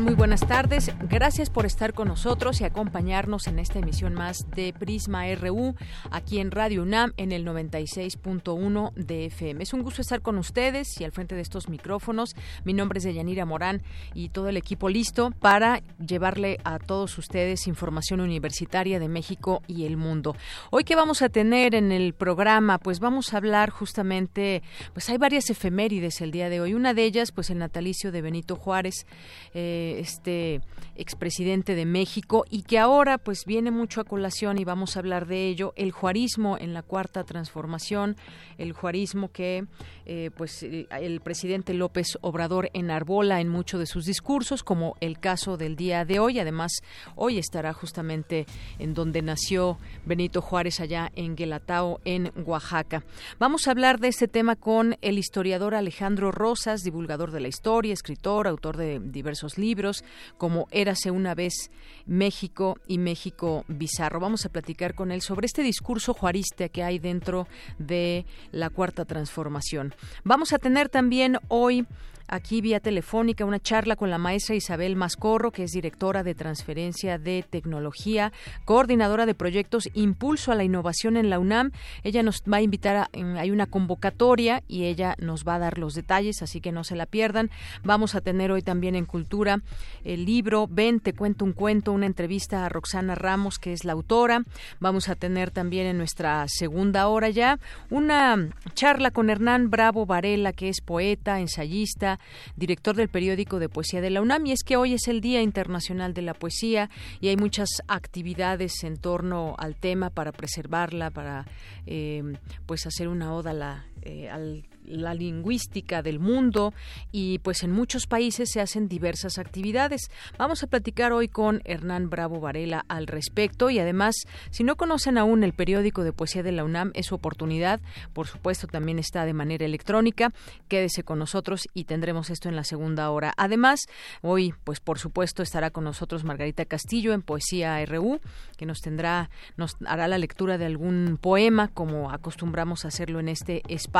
Muy buenas tardes. Gracias por estar con nosotros y acompañarnos en esta emisión más de Prisma RU aquí en Radio UNAM en el 96.1 de FM. Es un gusto estar con ustedes y al frente de estos micrófonos. Mi nombre es Deyanira Morán y todo el equipo listo para llevarle a todos ustedes información universitaria de México y el mundo. Hoy que vamos a tener en el programa, pues vamos a hablar justamente, pues hay varias efemérides el día de hoy. Una de ellas, pues el natalicio de Benito Juárez. Eh, este expresidente de México y que ahora pues viene mucho a colación y vamos a hablar de ello, el juarismo en la cuarta transformación, el juarismo que eh, pues eh, el presidente López Obrador enarbola en muchos de sus discursos, como el caso del día de hoy. Además, hoy estará justamente en donde nació Benito Juárez, allá en Guelatao, en Oaxaca. Vamos a hablar de este tema con el historiador Alejandro Rosas, divulgador de la historia, escritor, autor de diversos libros, como Érase una vez México y México Bizarro. Vamos a platicar con él sobre este discurso juarista que hay dentro de la Cuarta Transformación. Vamos a tener también hoy aquí vía telefónica una charla con la maestra Isabel Mascorro, que es directora de transferencia de tecnología, coordinadora de proyectos Impulso a la Innovación en la UNAM. Ella nos va a invitar a, hay una convocatoria y ella nos va a dar los detalles, así que no se la pierdan. Vamos a tener hoy también en Cultura el libro Ven, te cuento un cuento, una entrevista a Roxana Ramos, que es la autora. Vamos a tener también en nuestra segunda hora ya una charla con Hernán Bravo Varela, que es poeta, ensayista, director del periódico de poesía de la UNAM, y es que hoy es el Día Internacional de la Poesía y hay muchas actividades en torno al tema para preservarla, para eh, pues hacer una oda la, eh, la lingüística del mundo y pues en muchos países se hacen diversas actividades. Vamos a platicar hoy con Hernán Bravo Varela al respecto y además si no conocen aún el periódico de poesía de la UNAM es su oportunidad, por supuesto también está de manera electrónica, quédese con nosotros y tendremos esto en la segunda hora. Además, hoy pues por supuesto estará con nosotros Margarita Castillo en Poesía RU, que nos tendrá nos hará la lectura de algún poema como acostumbramos a hacerlo en este espacio.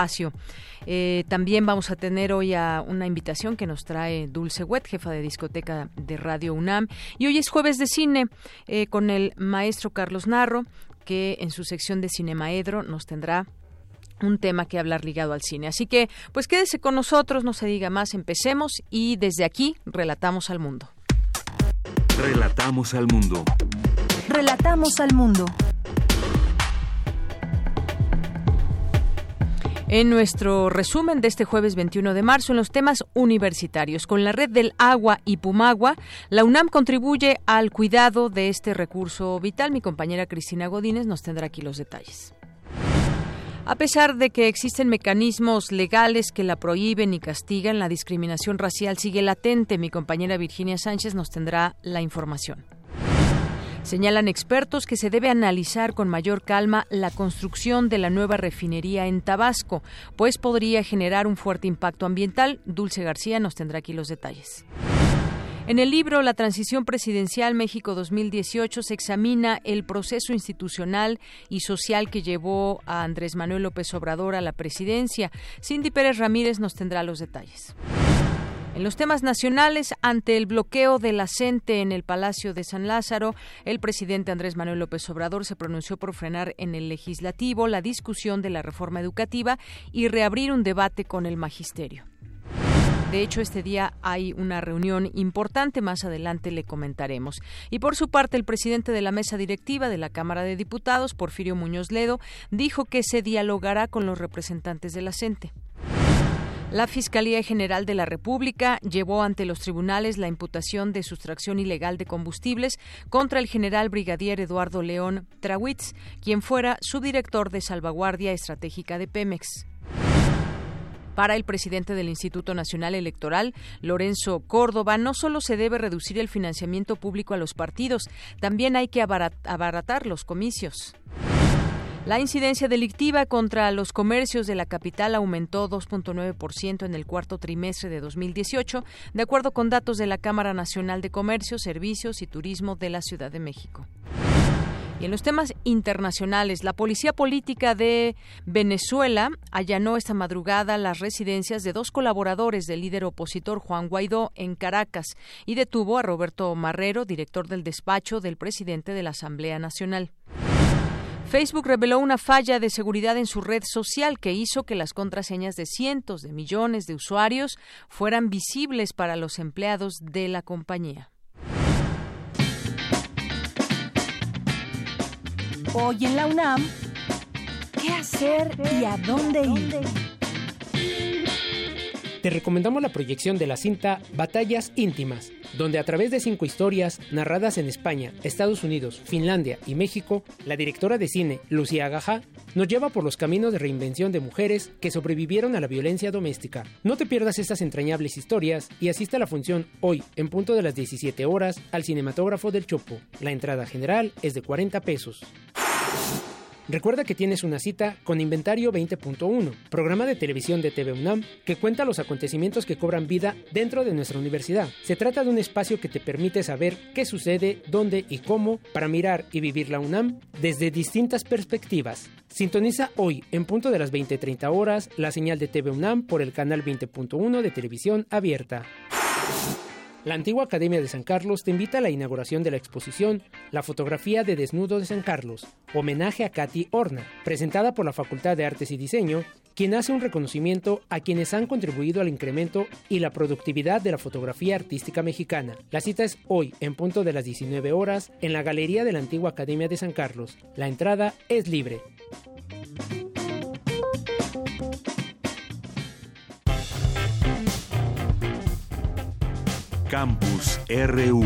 Eh, también vamos a tener hoy a una invitación que nos trae Dulce Wet, jefa de discoteca de Radio UNAM. Y hoy es jueves de cine eh, con el maestro Carlos Narro, que en su sección de Cinemaedro nos tendrá un tema que hablar ligado al cine. Así que, pues quédese con nosotros, no se diga más, empecemos y desde aquí relatamos al mundo. Relatamos al mundo. Relatamos al mundo. En nuestro resumen de este jueves 21 de marzo en los temas universitarios. Con la red del agua y Pumagua, la UNAM contribuye al cuidado de este recurso vital. Mi compañera Cristina Godínez nos tendrá aquí los detalles. A pesar de que existen mecanismos legales que la prohíben y castigan, la discriminación racial sigue latente. Mi compañera Virginia Sánchez nos tendrá la información. Señalan expertos que se debe analizar con mayor calma la construcción de la nueva refinería en Tabasco, pues podría generar un fuerte impacto ambiental. Dulce García nos tendrá aquí los detalles. En el libro La transición presidencial México 2018 se examina el proceso institucional y social que llevó a Andrés Manuel López Obrador a la presidencia. Cindy Pérez Ramírez nos tendrá los detalles. En los temas nacionales, ante el bloqueo de la en el Palacio de San Lázaro, el presidente Andrés Manuel López Obrador se pronunció por frenar en el legislativo la discusión de la reforma educativa y reabrir un debate con el magisterio. De hecho, este día hay una reunión importante, más adelante le comentaremos. Y por su parte, el presidente de la mesa directiva de la Cámara de Diputados, Porfirio Muñoz Ledo, dijo que se dialogará con los representantes de la. La Fiscalía General de la República llevó ante los tribunales la imputación de sustracción ilegal de combustibles contra el general brigadier Eduardo León Trawitz, quien fuera subdirector de salvaguardia estratégica de Pemex. Para el presidente del Instituto Nacional Electoral, Lorenzo Córdoba, no solo se debe reducir el financiamiento público a los partidos, también hay que abaratar los comicios. La incidencia delictiva contra los comercios de la capital aumentó 2.9% en el cuarto trimestre de 2018, de acuerdo con datos de la Cámara Nacional de Comercio, Servicios y Turismo de la Ciudad de México. Y en los temas internacionales, la Policía Política de Venezuela allanó esta madrugada las residencias de dos colaboradores del líder opositor Juan Guaidó en Caracas y detuvo a Roberto Marrero, director del despacho del presidente de la Asamblea Nacional. Facebook reveló una falla de seguridad en su red social que hizo que las contraseñas de cientos de millones de usuarios fueran visibles para los empleados de la compañía. Hoy en la UNAM, ¿qué hacer y a dónde ir? Te recomendamos la proyección de la cinta Batallas íntimas, donde a través de cinco historias narradas en España, Estados Unidos, Finlandia y México, la directora de cine Lucía Agajá nos lleva por los caminos de reinvención de mujeres que sobrevivieron a la violencia doméstica. No te pierdas estas entrañables historias y asista a la función hoy, en punto de las 17 horas, al Cinematógrafo del Chopo. La entrada general es de 40 pesos. Recuerda que tienes una cita con Inventario 20.1, programa de televisión de TV UNAM que cuenta los acontecimientos que cobran vida dentro de nuestra universidad. Se trata de un espacio que te permite saber qué sucede, dónde y cómo para mirar y vivir la UNAM desde distintas perspectivas. Sintoniza hoy, en punto de las 20.30 horas, la señal de TV UNAM por el canal 20.1 de televisión abierta. La antigua Academia de San Carlos te invita a la inauguración de la exposición La fotografía de desnudo de San Carlos, homenaje a Katy Horna, presentada por la Facultad de Artes y Diseño, quien hace un reconocimiento a quienes han contribuido al incremento y la productividad de la fotografía artística mexicana. La cita es hoy, en punto de las 19 horas, en la Galería de la Antigua Academia de San Carlos. La entrada es libre. Campus RU.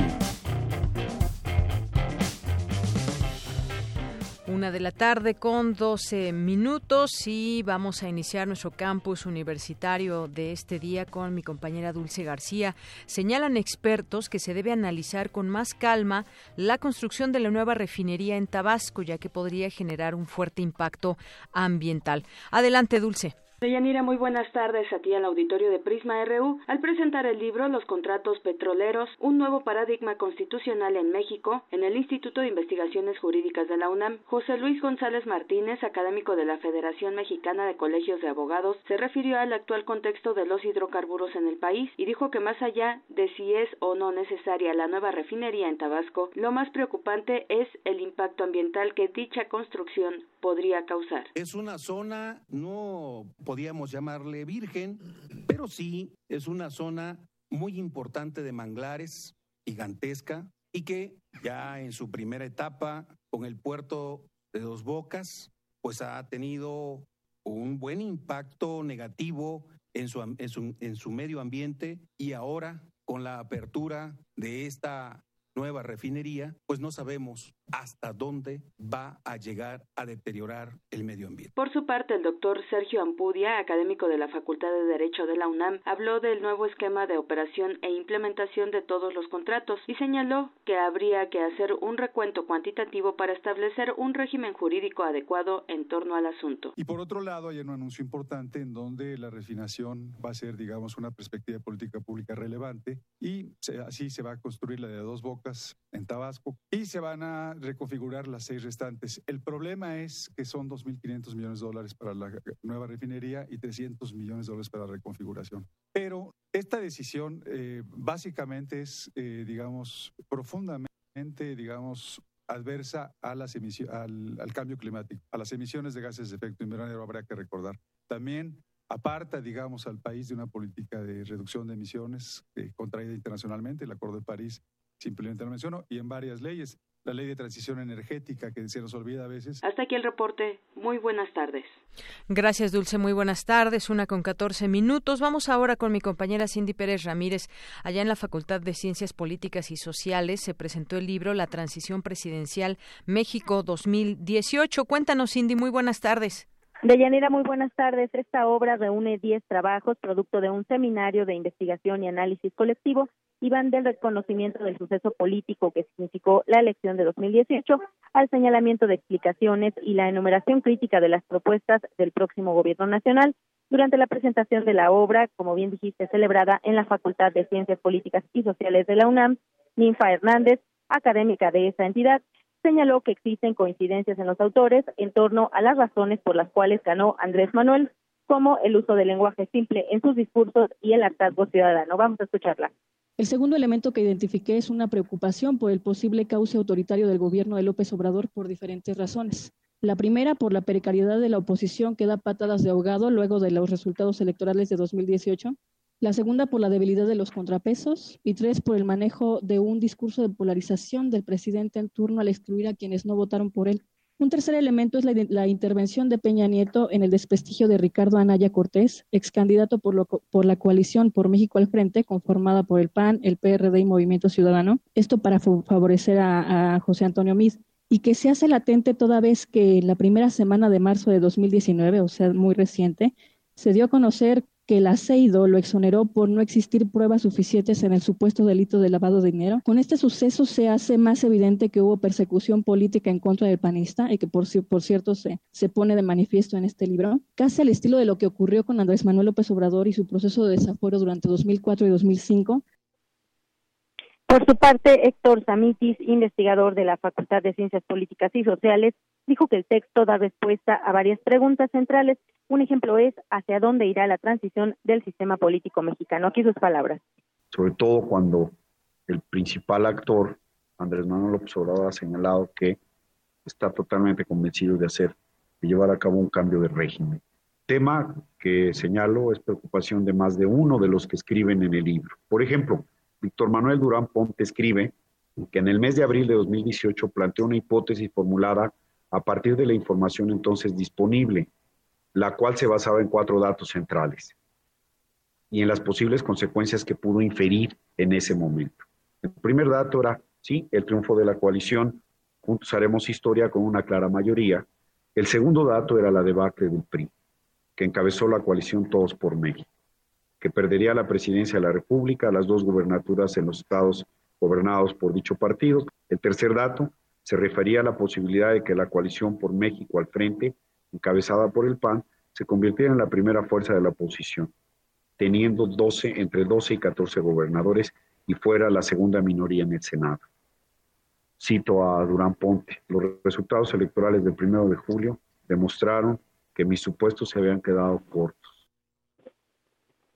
Una de la tarde con 12 minutos y vamos a iniciar nuestro campus universitario de este día con mi compañera Dulce García. Señalan expertos que se debe analizar con más calma la construcción de la nueva refinería en Tabasco, ya que podría generar un fuerte impacto ambiental. Adelante, Dulce. Deyanira, muy buenas tardes a ti al auditorio de Prisma RU. Al presentar el libro Los contratos petroleros, un nuevo paradigma constitucional en México, en el Instituto de Investigaciones Jurídicas de la UNAM, José Luis González Martínez, académico de la Federación Mexicana de Colegios de Abogados, se refirió al actual contexto de los hidrocarburos en el país y dijo que más allá de si es o no necesaria la nueva refinería en Tabasco, lo más preocupante es el impacto ambiental que dicha construcción podría causar. Es una zona no podíamos llamarle virgen, pero sí es una zona muy importante de manglares, gigantesca, y que ya en su primera etapa con el puerto de Dos Bocas, pues ha tenido un buen impacto negativo en su, en su, en su medio ambiente y ahora con la apertura de esta nueva refinería, pues no sabemos hasta dónde va a llegar a deteriorar el medio ambiente. Por su parte, el doctor Sergio Ampudia, académico de la Facultad de Derecho de la UNAM, habló del nuevo esquema de operación e implementación de todos los contratos y señaló que habría que hacer un recuento cuantitativo para establecer un régimen jurídico adecuado en torno al asunto. Y por otro lado, hay un anuncio importante en donde la refinación va a ser, digamos, una perspectiva de política pública relevante y así se va a construir la de dos bocas en Tabasco y se van a reconfigurar las seis restantes. El problema es que son 2.500 millones de dólares para la nueva refinería y 300 millones de dólares para la reconfiguración. Pero esta decisión eh, básicamente es, eh, digamos, profundamente, digamos, adversa a las al, al, cambio climático, a las emisiones de gases de efecto invernadero, habrá que recordar. También aparta, digamos, al país de una política de reducción de emisiones eh, contraída internacionalmente, el Acuerdo de París simplemente lo menciono, y en varias leyes. La ley de transición energética que se nos olvida a veces. Hasta aquí el reporte. Muy buenas tardes. Gracias, Dulce. Muy buenas tardes. Una con 14 minutos. Vamos ahora con mi compañera Cindy Pérez Ramírez. Allá en la Facultad de Ciencias Políticas y Sociales se presentó el libro La Transición Presidencial México 2018. Cuéntanos, Cindy. Muy buenas tardes. Deyanira, muy buenas tardes. Esta obra reúne 10 trabajos, producto de un seminario de investigación y análisis colectivo, y van del reconocimiento del suceso político que significó la elección de 2018 al señalamiento de explicaciones y la enumeración crítica de las propuestas del próximo gobierno nacional. Durante la presentación de la obra, como bien dijiste, celebrada en la Facultad de Ciencias Políticas y Sociales de la UNAM, Ninfa Hernández, académica de esa entidad, señaló que existen coincidencias en los autores en torno a las razones por las cuales ganó Andrés Manuel, como el uso del lenguaje simple en sus discursos y el hartazgo ciudadano. Vamos a escucharla. El segundo elemento que identifiqué es una preocupación por el posible cauce autoritario del gobierno de López Obrador por diferentes razones. La primera, por la precariedad de la oposición que da patadas de ahogado luego de los resultados electorales de 2018 la segunda por la debilidad de los contrapesos y tres por el manejo de un discurso de polarización del presidente en turno al excluir a quienes no votaron por él. Un tercer elemento es la, intervención de Peña Nieto en el desprestigio de Ricardo Anaya Cortés, ex candidato por, por la coalición por México al Frente, conformada por el PAN, el PRD y Movimiento Ciudadano. Esto para favorecer a, a José Antonio Miz y que se hace latente toda vez que la primera semana de marzo de 2019, o sea, muy reciente, se dio a conocer que el aceido lo exoneró por no existir pruebas suficientes en el supuesto delito de lavado de dinero. Con este suceso se hace más evidente que hubo persecución política en contra del panista y que por, cierto se, se pone de manifiesto en este libro, casi al estilo de lo que ocurrió con Andrés Manuel López Obrador y su proceso de desafuero durante 2004 y 2005, por su parte, Héctor Samitis, investigador de la Facultad de Ciencias Políticas y Sociales, dijo que el texto da respuesta a varias preguntas centrales. Un ejemplo es hacia dónde irá la transición del sistema político mexicano. Aquí sus palabras. Sobre todo cuando el principal actor, Andrés Manuel López Obrador, ha señalado que está totalmente convencido de hacer, de llevar a cabo un cambio de régimen. Tema que señalo es preocupación de más de uno de los que escriben en el libro. Por ejemplo, Víctor Manuel Durán Ponte escribe que en el mes de abril de 2018 planteó una hipótesis formulada a partir de la información entonces disponible, la cual se basaba en cuatro datos centrales y en las posibles consecuencias que pudo inferir en ese momento. El primer dato era, sí, el triunfo de la coalición, juntos haremos historia con una clara mayoría. El segundo dato era la debacle del PRI, que encabezó la coalición Todos por México que perdería la presidencia de la República, las dos gubernaturas en los estados gobernados por dicho partido. El tercer dato se refería a la posibilidad de que la coalición por México al frente, encabezada por el PAN, se convirtiera en la primera fuerza de la oposición, teniendo 12, entre 12 y 14 gobernadores y fuera la segunda minoría en el Senado. Cito a Durán Ponte, los resultados electorales del primero de julio demostraron que mis supuestos se habían quedado cortos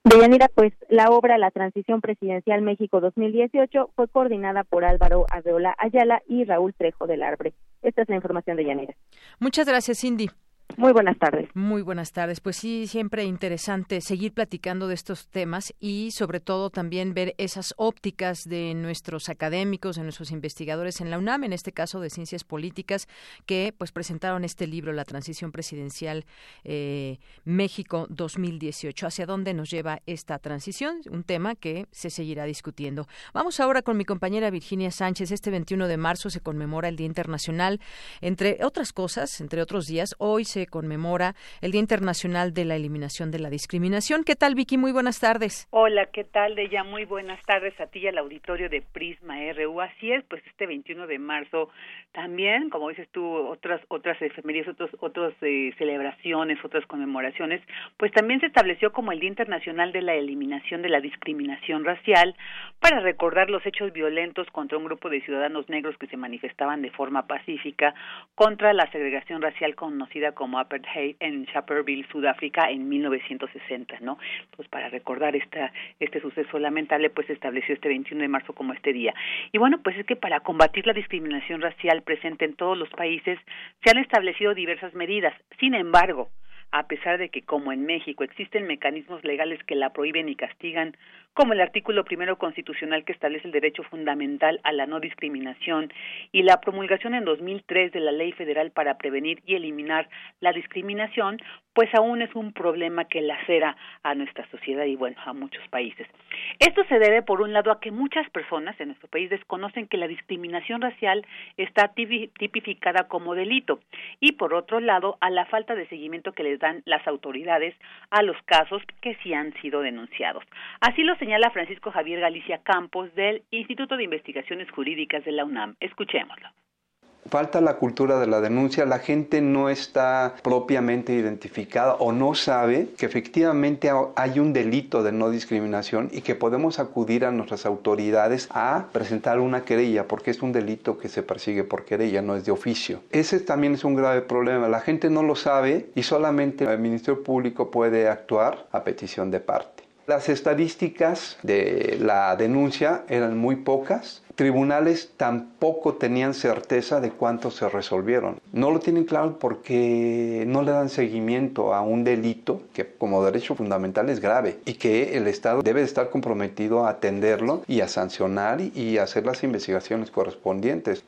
Deyanira, pues la obra La Transición Presidencial México 2018 fue coordinada por Álvaro Arreola Ayala y Raúl Trejo del Arbre. Esta es la información de Yanira. Muchas gracias, Cindy. Muy buenas tardes. Muy buenas tardes. Pues sí, siempre interesante seguir platicando de estos temas y sobre todo también ver esas ópticas de nuestros académicos, de nuestros investigadores en la UNAM, en este caso de Ciencias Políticas, que pues presentaron este libro, La Transición Presidencial eh, México 2018. ¿Hacia dónde nos lleva esta transición? Un tema que se seguirá discutiendo. Vamos ahora con mi compañera Virginia Sánchez. Este 21 de marzo se conmemora el Día Internacional, entre otras cosas, entre otros días. Hoy se conmemora el Día Internacional de la Eliminación de la Discriminación. ¿Qué tal, Vicky? Muy buenas tardes. Hola, ¿qué tal, de ella? Muy buenas tardes a ti al auditorio de Prisma RU. Así es, pues este 21 de marzo también, como dices tú, otras otras efemérides, otros otras eh, celebraciones, otras conmemoraciones, pues también se estableció como el Día Internacional de la Eliminación de la Discriminación Racial para recordar los hechos violentos contra un grupo de ciudadanos negros que se manifestaban de forma pacífica contra la segregación racial conocida como apartheid en Sharperville, Sudáfrica, en 1960, ¿no? Pues para recordar esta, este suceso lamentable, pues se estableció este 21 de marzo como este día. Y bueno, pues es que para combatir la discriminación racial presente en todos los países se han establecido diversas medidas. Sin embargo, a pesar de que, como en México, existen mecanismos legales que la prohíben y castigan, como el artículo primero constitucional que establece el derecho fundamental a la no discriminación y la promulgación en 2003 de la Ley Federal para prevenir y eliminar la discriminación, pues aún es un problema que lacera a nuestra sociedad y bueno, a muchos países. Esto se debe por un lado a que muchas personas en nuestro país desconocen que la discriminación racial está tipificada como delito y por otro lado a la falta de seguimiento que les dan las autoridades a los casos que sí han sido denunciados. Así lo señala Francisco Javier Galicia Campos del Instituto de Investigaciones Jurídicas de la UNAM. Escuchémoslo. Falta la cultura de la denuncia, la gente no está propiamente identificada o no sabe que efectivamente hay un delito de no discriminación y que podemos acudir a nuestras autoridades a presentar una querella porque es un delito que se persigue por querella, no es de oficio. Ese también es un grave problema, la gente no lo sabe y solamente el Ministerio Público puede actuar a petición de parte. Las estadísticas de la denuncia eran muy pocas. Tribunales tampoco tenían certeza de cuántos se resolvieron. No lo tienen claro porque no le dan seguimiento a un delito que como derecho fundamental es grave y que el Estado debe estar comprometido a atenderlo y a sancionar y hacer las investigaciones correspondientes.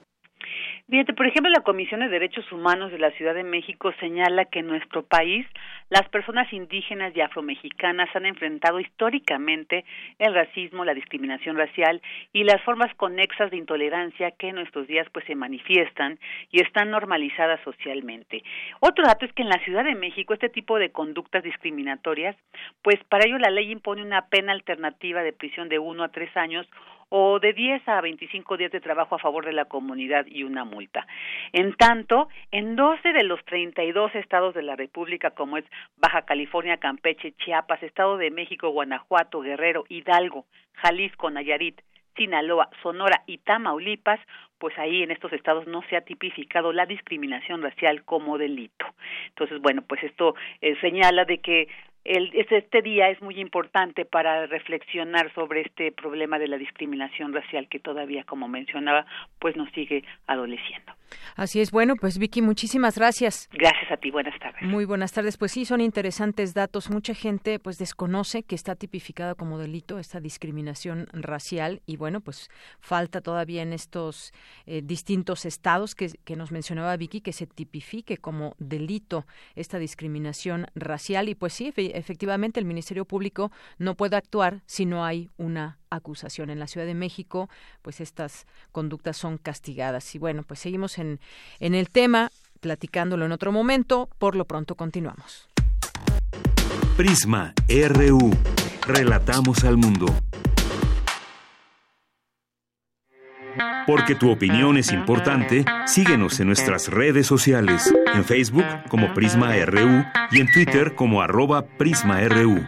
Fíjate, por ejemplo, la Comisión de Derechos Humanos de la Ciudad de México señala que en nuestro país las personas indígenas y afromexicanas han enfrentado históricamente el racismo, la discriminación racial y las formas conexas de intolerancia que en nuestros días pues se manifiestan y están normalizadas socialmente. Otro dato es que en la Ciudad de México este tipo de conductas discriminatorias, pues para ello la ley impone una pena alternativa de prisión de uno a tres años o de 10 a 25 días de trabajo a favor de la comunidad y una multa. En tanto, en 12 de los 32 estados de la República, como es Baja California, Campeche, Chiapas, Estado de México, Guanajuato, Guerrero, Hidalgo, Jalisco, Nayarit, Sinaloa, Sonora y Tamaulipas, pues ahí en estos estados no se ha tipificado la discriminación racial como delito. Entonces, bueno, pues esto eh, señala de que el, este día es muy importante para reflexionar sobre este problema de la discriminación racial que todavía, como mencionaba, pues nos sigue adoleciendo. Así es, bueno, pues Vicky, muchísimas gracias. Gracias a ti, buenas tardes. Muy buenas tardes. Pues sí, son interesantes datos. Mucha gente pues desconoce que está tipificada como delito esta discriminación racial y bueno, pues falta todavía en estos eh, distintos estados que, que nos mencionaba Vicky que se tipifique como delito esta discriminación racial y pues sí, efectivamente el Ministerio Público no puede actuar si no hay una acusación. En la Ciudad de México, pues estas conductas son castigadas. Y bueno, pues seguimos en, en el tema, platicándolo en otro momento. Por lo pronto continuamos. Prisma RU. Relatamos al mundo. Porque tu opinión es importante, síguenos en nuestras redes sociales, en Facebook como Prisma RU y en Twitter como arroba PrismaRU.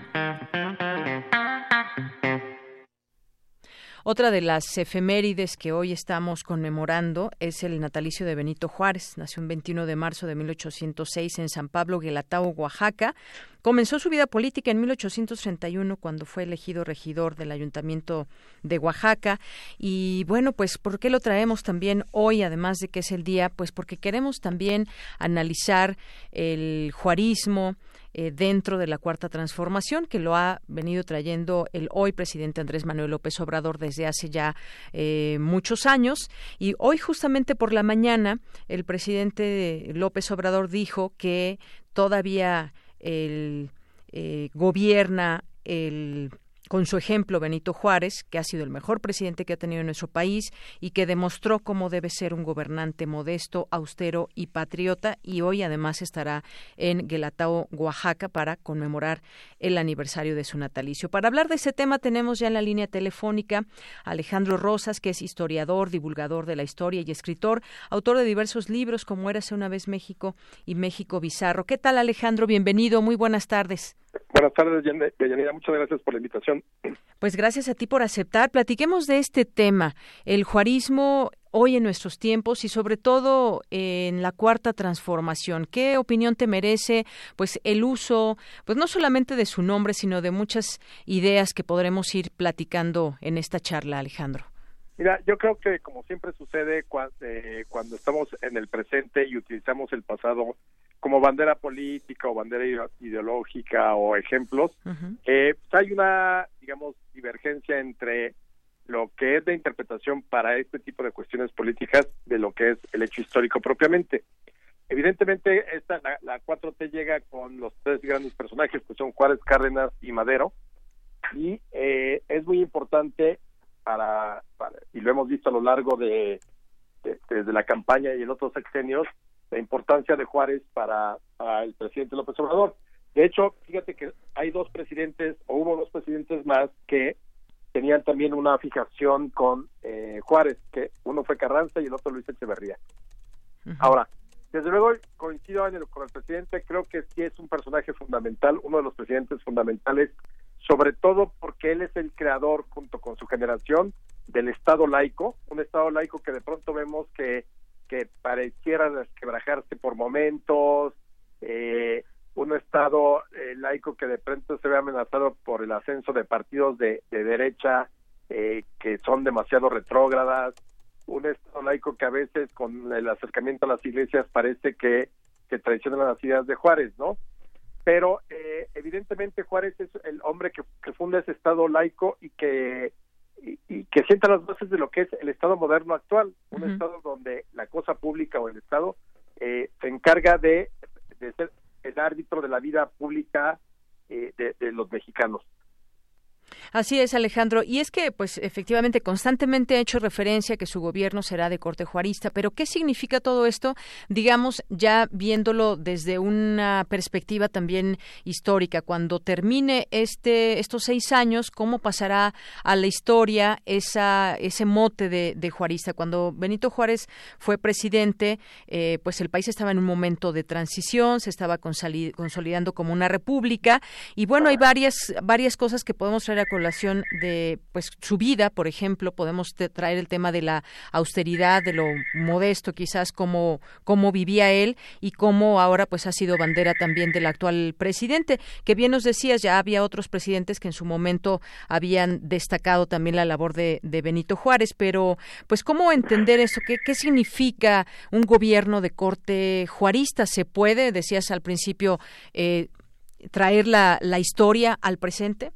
Otra de las efemérides que hoy estamos conmemorando es el natalicio de Benito Juárez. Nació el 21 de marzo de 1806 en San Pablo, Guelatao, Oaxaca. Comenzó su vida política en 1831 cuando fue elegido regidor del Ayuntamiento de Oaxaca. Y bueno, pues ¿por qué lo traemos también hoy, además de que es el día? Pues porque queremos también analizar el juarismo, eh, dentro de la cuarta transformación que lo ha venido trayendo el hoy presidente Andrés Manuel López Obrador desde hace ya eh, muchos años y hoy justamente por la mañana el presidente López Obrador dijo que todavía el eh, gobierna el con su ejemplo Benito Juárez, que ha sido el mejor presidente que ha tenido nuestro país y que demostró cómo debe ser un gobernante modesto, austero y patriota, y hoy además estará en Guelatao, Oaxaca, para conmemorar el aniversario de su natalicio. Para hablar de ese tema tenemos ya en la línea telefónica a Alejandro Rosas, que es historiador, divulgador de la historia y escritor, autor de diversos libros como Érase una vez México y México Bizarro. ¿Qué tal Alejandro? Bienvenido, muy buenas tardes. Buenas tardes, Yanira. Muchas gracias por la invitación. Pues gracias a ti por aceptar. Platiquemos de este tema, el juarismo hoy en nuestros tiempos y sobre todo en la cuarta transformación. ¿Qué opinión te merece pues el uso pues no solamente de su nombre, sino de muchas ideas que podremos ir platicando en esta charla, Alejandro? Mira, yo creo que como siempre sucede eh, cuando estamos en el presente y utilizamos el pasado como bandera política o bandera ideológica o ejemplos, eh, pues hay una, digamos, divergencia entre lo que es la interpretación para este tipo de cuestiones políticas de lo que es el hecho histórico propiamente. evidentemente esta la, la 4T llega con los tres grandes personajes que son Juárez, Cárdenas y Madero y eh, es muy importante para, y lo hemos visto a lo largo de, desde la campaña y en otros sexenios la importancia de Juárez para, el presidente López Obrador. De hecho, fíjate que hay dos presidentes, o hubo dos presidentes más que tenían también una fijación con eh, Juárez, que uno fue Carranza y el otro Luis Echeverría. Ahora, desde luego coincido con el presidente, creo que sí es un personaje fundamental, uno de los presidentes fundamentales, sobre todo porque él es el creador, junto con su generación, del Estado laico, un Estado laico que de pronto vemos que, que pareciera desquebrajarse por momentos, eh, un Estado eh, laico que de pronto se ve amenazado por el ascenso de partidos de, derecha eh, que son demasiado retrógradas, un Estado laico que a veces con el acercamiento a las iglesias parece que, que traiciona las ideas de Juárez, ¿no? Pero eh, evidentemente Juárez es el hombre que, que funda ese Estado laico y que y, que sienta las bases de lo que es el Estado moderno actual, un Estado donde la cosa pública o el Estado eh, se encarga de, de, ser el árbitro de la vida pública eh, de los mexicanos. Así es, Alejandro. Y es que, pues, efectivamente, constantemente ha hecho referencia a que su gobierno será de corte juarista. Pero, ¿qué significa todo esto? Digamos, ya viéndolo desde una perspectiva también histórica. Cuando termine este, estos seis años, ¿cómo pasará a la historia esa, ese mote de, juarista? Cuando Benito Juárez fue presidente, eh, pues el país estaba en un momento de transición, se estaba consolidando como una república. Y bueno, hay varias, varias cosas que podemos traer a de pues su vida, por ejemplo, podemos traer el tema de la austeridad, de lo modesto quizás como cómo vivía él y cómo ahora pues ha sido bandera también del actual presidente, que bien nos decías, ya había otros presidentes que en su momento habían destacado también la labor de, Benito Juárez, pero pues cómo entender eso, qué, qué significa un gobierno de corte juarista, se puede, decías al principio, eh, traer la, la historia al presente?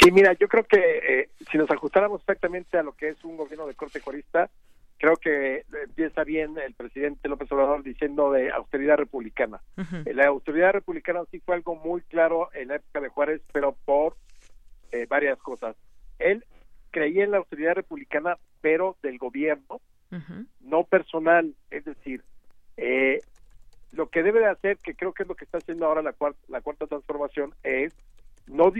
Sí, mira, yo creo que eh, si nos ajustáramos exactamente a lo que es un gobierno de corte corista, creo que empieza bien el presidente López Obrador diciendo de austeridad republicana. Eh, la austeridad republicana sí fue algo muy claro en la época de Juárez, pero por eh, varias cosas. Él creía en la austeridad republicana, pero del gobierno, no personal. Es decir, lo que debe de hacer, que creo que es lo que está haciendo ahora la cuarta, la cuarta transformación, es no,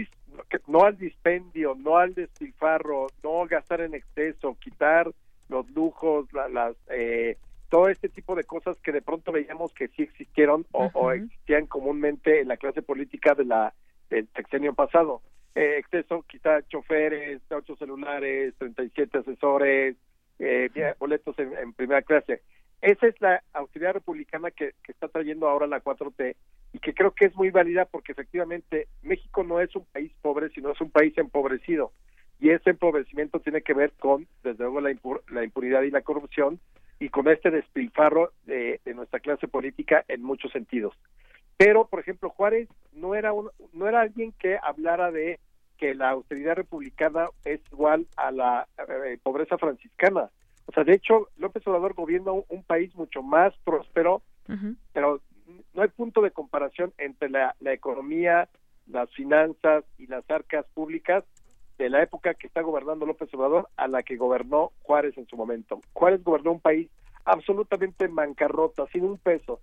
no al dispendio, no al despilfarro, no gastar en exceso, quitar los lujos, las eh, todo este tipo de cosas que de pronto veíamos que sí existieron o, existían comúnmente en la clase política de la del sexenio pasado. Eh, exceso, quitar choferes, ocho celulares, 37 asesores, eh, boletos en, en, primera clase. Esa es la autoridad republicana que, está trayendo ahora la 4T y que creo que es muy válida porque efectivamente México no es un país pobre, sino es un país empobrecido. Y ese empobrecimiento tiene que ver con, desde luego, la, impunidad y la corrupción y con este despilfarro de, nuestra clase política en muchos sentidos. Pero, por ejemplo, Juárez no era, un, no era alguien que hablara de que la austeridad republicana es igual a la eh, pobreza franciscana. O sea, de hecho, López Obrador gobierna un, país mucho más próspero, pero no hay punto de comparación entre la, economía, las finanzas y las arcas públicas de la época que está gobernando López Obrador a la que gobernó Juárez en su momento. Juárez gobernó un país absolutamente en bancarrota, sin un peso.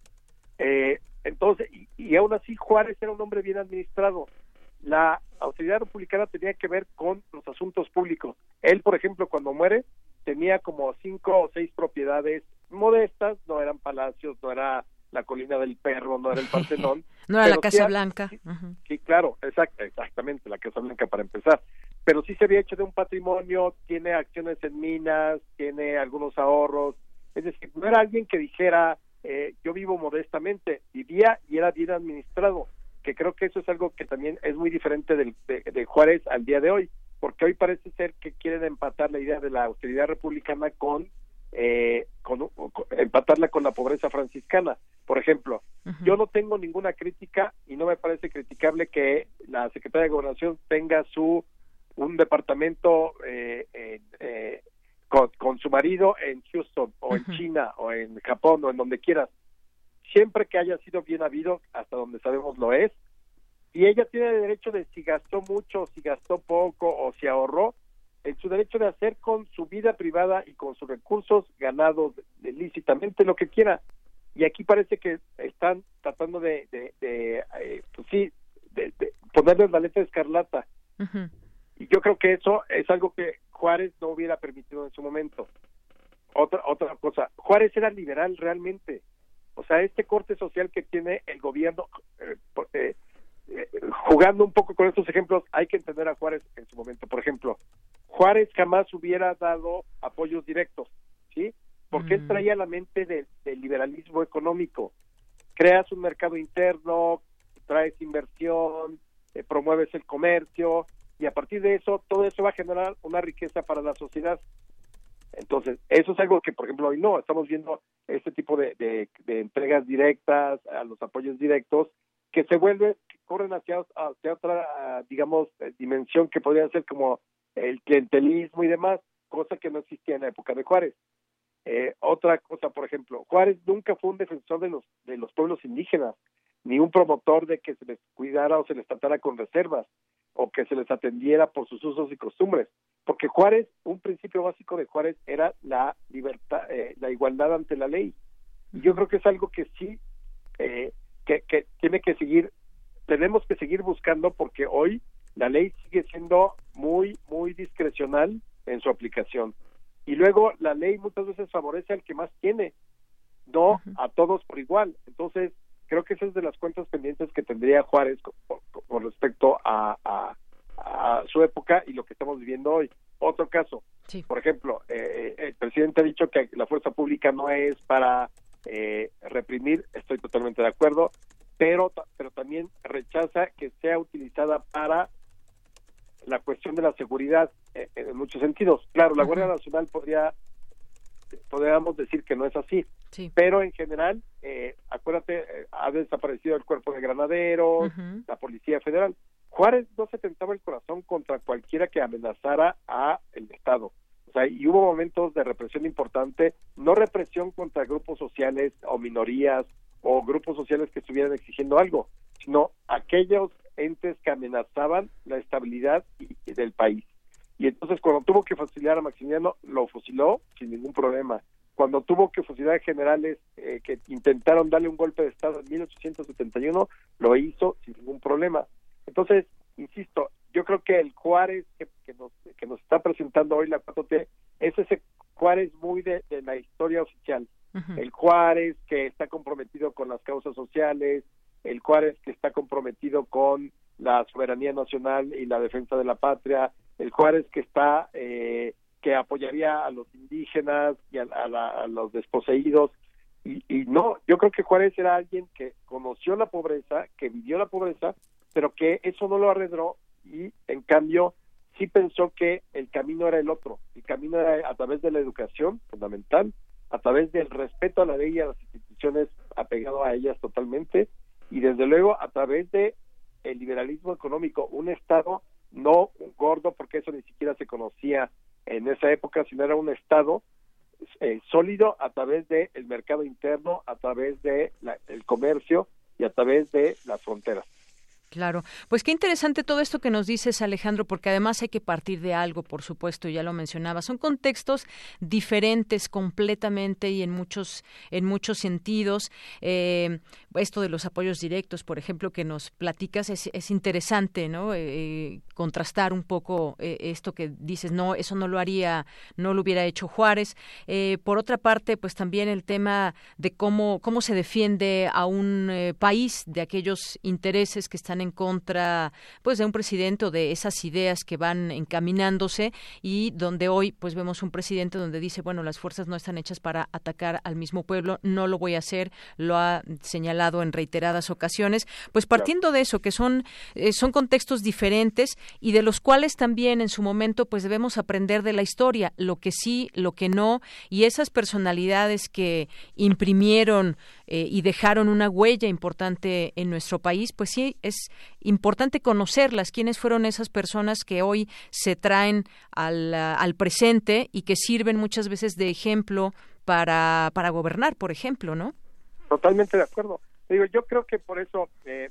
Eh, entonces, y, y, aún así Juárez era un hombre bien administrado. La autoridad republicana tenía que ver con los asuntos públicos. Él, por ejemplo, cuando muere, tenía como cinco o seis propiedades modestas, no eran palacios, no era la colina del perro, no era el Partenón. no era la Casa Blanca. Sí, claro, exactamente, la Casa Blanca para empezar. Pero sí se había hecho de un patrimonio, tiene acciones en minas, tiene algunos ahorros. Es decir, no era alguien que dijera, eh, yo vivo modestamente, vivía y era bien administrado, que creo que eso es algo que también es muy diferente del, de Juárez al día de hoy, porque hoy parece ser que quieren empatar la idea de la austeridad republicana con eh, con, empatarla con la pobreza franciscana. Por ejemplo, yo no tengo ninguna crítica y no me parece criticable que la Secretaría de Gobernación tenga su un departamento eh, eh, con, su marido en Houston o en China o en Japón o en donde quieras. siempre que haya sido bien habido, hasta donde sabemos lo es, y ella tiene derecho de si gastó mucho, si gastó poco o si ahorró, en su derecho de hacer con su vida privada y con sus recursos ganados lícitamente lo que quiera. Y aquí parece que están tratando de, de, eh, pues sí, de, ponerle la letra escarlata. Y yo creo que eso es algo que Juárez no hubiera permitido en su momento. Otra, otra cosa, Juárez era liberal realmente. O sea, este corte social que tiene el gobierno, eh, eh, eh, jugando un poco con estos ejemplos, hay que entender a Juárez en su momento. Por ejemplo, Juárez jamás hubiera dado apoyos directos, ¿sí? Porque él mm. traía la mente del liberalismo económico. Creas un mercado interno, traes inversión, eh, promueves el comercio y a partir de eso todo eso va a generar una riqueza para la sociedad. Entonces, eso es algo que, por ejemplo, hoy no, estamos viendo este tipo de, de, de entregas directas, a los apoyos directos, que se vuelven, que corren hacia, otra, digamos, eh, dimensión que podría ser como el clientelismo y demás, cosa que no existía en la época de Juárez. Eh, otra cosa, por ejemplo, Juárez nunca fue un defensor de los, de los pueblos indígenas, ni un promotor de que se les cuidara o se les tratara con reservas, o que se les atendiera por sus usos y costumbres. Porque Juárez, un principio básico de Juárez era la libertad, eh, la igualdad ante la ley. Y yo creo que es algo que sí eh, que, tiene que seguir, tenemos que seguir buscando porque hoy la ley sigue siendo muy, muy discrecional en su aplicación. Y luego la ley muchas veces favorece al que más tiene, no a todos por igual. Entonces, creo que esa es de las cuentas pendientes que tendría Juárez con, respecto a, a, su época y lo que estamos viviendo hoy. Otro caso, por ejemplo, eh, el presidente ha dicho que la fuerza pública no es para eh, reprimir, estoy totalmente de acuerdo, pero, pero también rechaza que sea utilizada para la cuestión de la seguridad eh, en muchos sentidos. Claro, la Guardia Nacional podría, podríamos decir que no es así, pero en general, eh, acuérdate, eh, ha desaparecido el cuerpo de granaderos, la Policía Federal. Juárez no se tentaba el corazón contra cualquiera que amenazara a el Estado. O sea, y hubo momentos de represión importante, no represión contra grupos sociales o minorías o grupos sociales que estuvieran exigiendo algo, sino aquellos entes que amenazaban la estabilidad del país. Y entonces cuando tuvo que fusilar a Maximiliano, lo fusiló sin ningún problema. Cuando tuvo que fusilar a generales eh, que intentaron darle un golpe de Estado en 1871, lo hizo sin ningún problema. Entonces, insisto, yo creo que el Juárez que, nos, que nos está presentando hoy la 4T es ese Juárez muy de, la historia oficial. El Juárez que está comprometido con las causas sociales, el Juárez que está comprometido con la soberanía nacional y la defensa de la patria, el Juárez que está eh, que apoyaría a los indígenas y a, los desposeídos. Y, y, no, yo creo que Juárez era alguien que conoció la pobreza, que vivió la pobreza, pero que eso no lo arredró y en cambio sí pensó que el camino era el otro, el camino era a través de la educación fundamental, a través del respeto a la ley y a las instituciones apegado a ellas totalmente y desde luego a través de el liberalismo económico, un estado no gordo porque eso ni siquiera se conocía en esa época, sino era un estado eh, sólido a través del el mercado interno, a través de el comercio y a través de las fronteras. Claro, pues qué interesante todo esto que nos dices, Alejandro, porque además hay que partir de algo, por supuesto, ya lo mencionaba. Son contextos diferentes completamente y en muchos, en muchos sentidos. Eh, esto de los apoyos directos, por ejemplo, que nos platicas, es, es interesante, ¿no? Eh, contrastar un poco eh, esto que dices, no, eso no lo haría, no lo hubiera hecho Juárez. por otra parte, pues también el tema de cómo, cómo se defiende a un país de aquellos intereses que están en contra pues de un presidente o de esas ideas que van encaminándose y donde hoy pues vemos un presidente donde dice bueno las fuerzas no están hechas para atacar al mismo pueblo no lo voy a hacer lo ha señalado en reiteradas ocasiones. Pues partiendo de eso que son eh, son contextos diferentes y de los cuales también en su momento pues debemos aprender de la historia lo que sí lo que no y esas personalidades que imprimieron eh, y dejaron una huella importante en nuestro país, pues sí es importante conocerlas, quiénes fueron esas personas que hoy se traen al, al presente y que sirven muchas veces de ejemplo para, para gobernar, por ejemplo, ¿no? Totalmente de acuerdo. Digo, yo creo que por eso eh,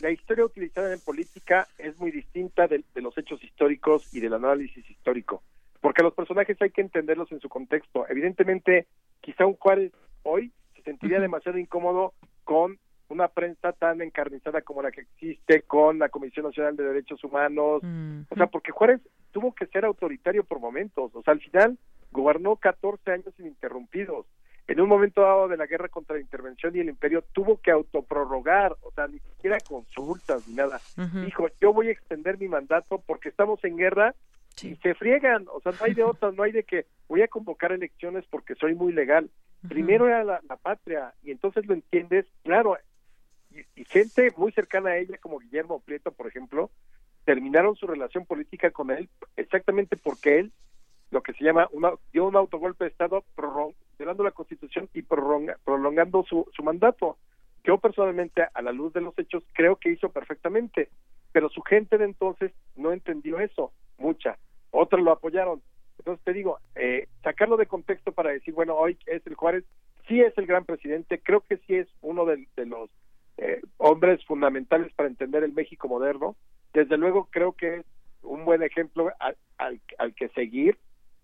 la historia utilizada en política es muy distinta de, los hechos históricos y del análisis histórico, porque los personajes hay que entenderlos en su contexto. Evidentemente, quizá un Juárez hoy se sentiría demasiado incómodo con una prensa tan encarnizada como la que existe con la Comisión Nacional de Derechos Humanos, o sea, porque Juárez tuvo que ser autoritario por momentos, o sea, al final gobernó 14 años ininterrumpidos. En un momento dado de la guerra contra la intervención y el imperio tuvo que autoprorrogar, o sea, ni siquiera consultas ni nada. Dijo, yo voy a extender mi mandato porque estamos en guerra y se friegan, o sea, no hay de otra, no hay de que voy a convocar elecciones porque soy muy legal. Primero era la, patria y entonces lo entiendes, claro, y, gente muy cercana a ella como Guillermo Prieto, por ejemplo, terminaron su relación política con él exactamente porque él lo que se llama una, dio un autogolpe de Estado violando la Constitución y prolongando su, su mandato. Yo personalmente, a la luz de los hechos, creo que hizo perfectamente, pero su gente de entonces no entendió eso, mucha. Otros lo apoyaron. Entonces te digo, eh, sacarlo de contexto para decir, bueno, hoy es el Juárez, sí es el gran presidente, creo que sí es uno de, los eh, hombres fundamentales para entender el México moderno. Desde luego creo que es un buen ejemplo al, al que seguir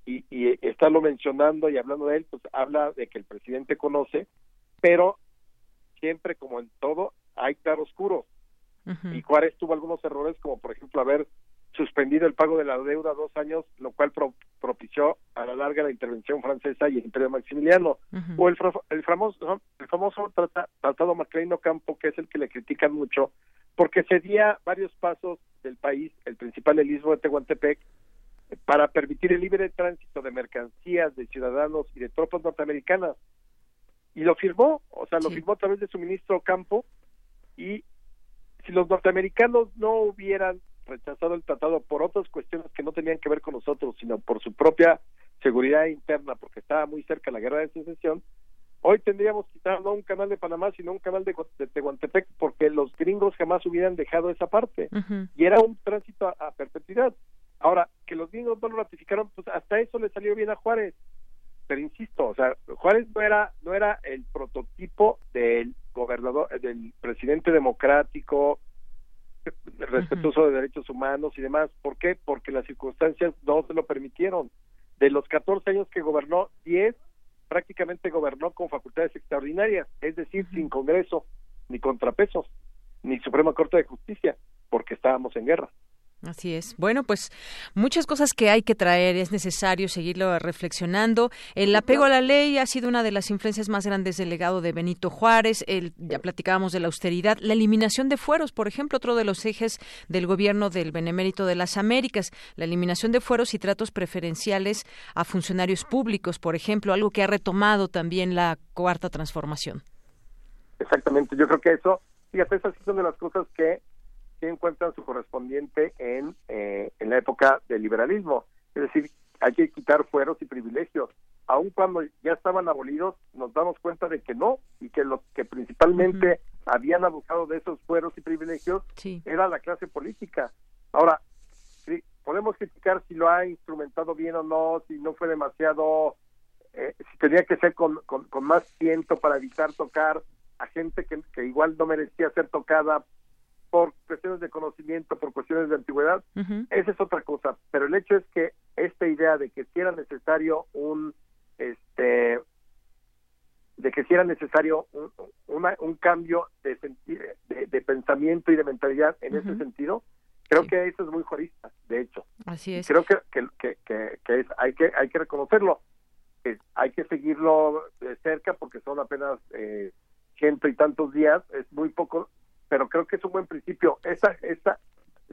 y, y estarlo mencionando y hablando de él, pues habla de que el presidente conoce, pero siempre como en todo hay claroscuros. Y Juárez tuvo algunos errores, como por ejemplo haber suspendido el pago de la deuda dos años, lo cual propició a la larga la intervención francesa y el imperio maximiliano. O el, el famoso, el famoso tratado Macleino Campo, que es el que le critican mucho, porque cedía varios pasos del país, el principal el istmo de Tehuantepec, para permitir el libre tránsito de mercancías, de ciudadanos y de tropas norteamericanas. Y lo firmó, o sea, lo firmó a través de su ministro Campo. Y si los norteamericanos no hubieran rechazado el tratado por otras cuestiones que no tenían que ver con nosotros, sino por su propia seguridad interna, porque estaba muy cerca la guerra de secesión, hoy tendríamos quizás no un canal de Panamá, sino un canal de, Tehuantepec, porque los gringos jamás hubieran dejado esa parte. Y era un tránsito a perpetuidad. Ahora, que los gringos no lo ratificaron, pues hasta eso le salió bien a Juárez. Pero insisto, o sea, Juárez no era, no era el prototipo del gobernador, del presidente democrático, respetuoso de derechos humanos y demás. ¿Por qué? Porque las circunstancias no se lo permitieron. De los 14 años que gobernó, 10 prácticamente gobernó con facultades extraordinarias, es decir, sin Congreso, ni contrapesos, ni Suprema Corte de Justicia, porque estábamos en guerra. Así es. Bueno, pues muchas cosas que hay que traer, es necesario seguirlo reflexionando. El apego a la ley ha sido una de las influencias más grandes del legado de Benito Juárez. El, ya platicábamos de la austeridad, la eliminación de fueros, por ejemplo, otro de los ejes del gobierno del Benemérito de las Américas, la eliminación de fueros y tratos preferenciales a funcionarios públicos, por ejemplo, algo que ha retomado también la cuarta transformación. Exactamente, yo creo que eso, fíjate, esas son de las cosas que que encuentran su correspondiente en, eh, en la época del liberalismo. Es decir, hay que quitar fueros y privilegios. Aun cuando ya estaban abolidos, nos damos cuenta de que no, y que los que principalmente habían abusado de esos fueros y privilegios era la clase política. Ahora, sí, podemos criticar si lo ha instrumentado bien o no, si no fue demasiado, eh, si tenía que ser con, con, más tiento para evitar tocar a gente que, que igual no merecía ser tocada por cuestiones de conocimiento, por cuestiones de antigüedad, esa es otra cosa. Pero el hecho es que esta idea de que si era necesario un, este, de que si era necesario un, un cambio de, de, pensamiento y de mentalidad en ese sentido, creo que eso es muy jurista, de hecho. Así es. creo que, que, que, es, hay que hay que reconocerlo. hay que seguirlo de cerca porque son apenas eh, ciento y tantos días, es muy poco pero creo que es un buen principio. Esa, esa,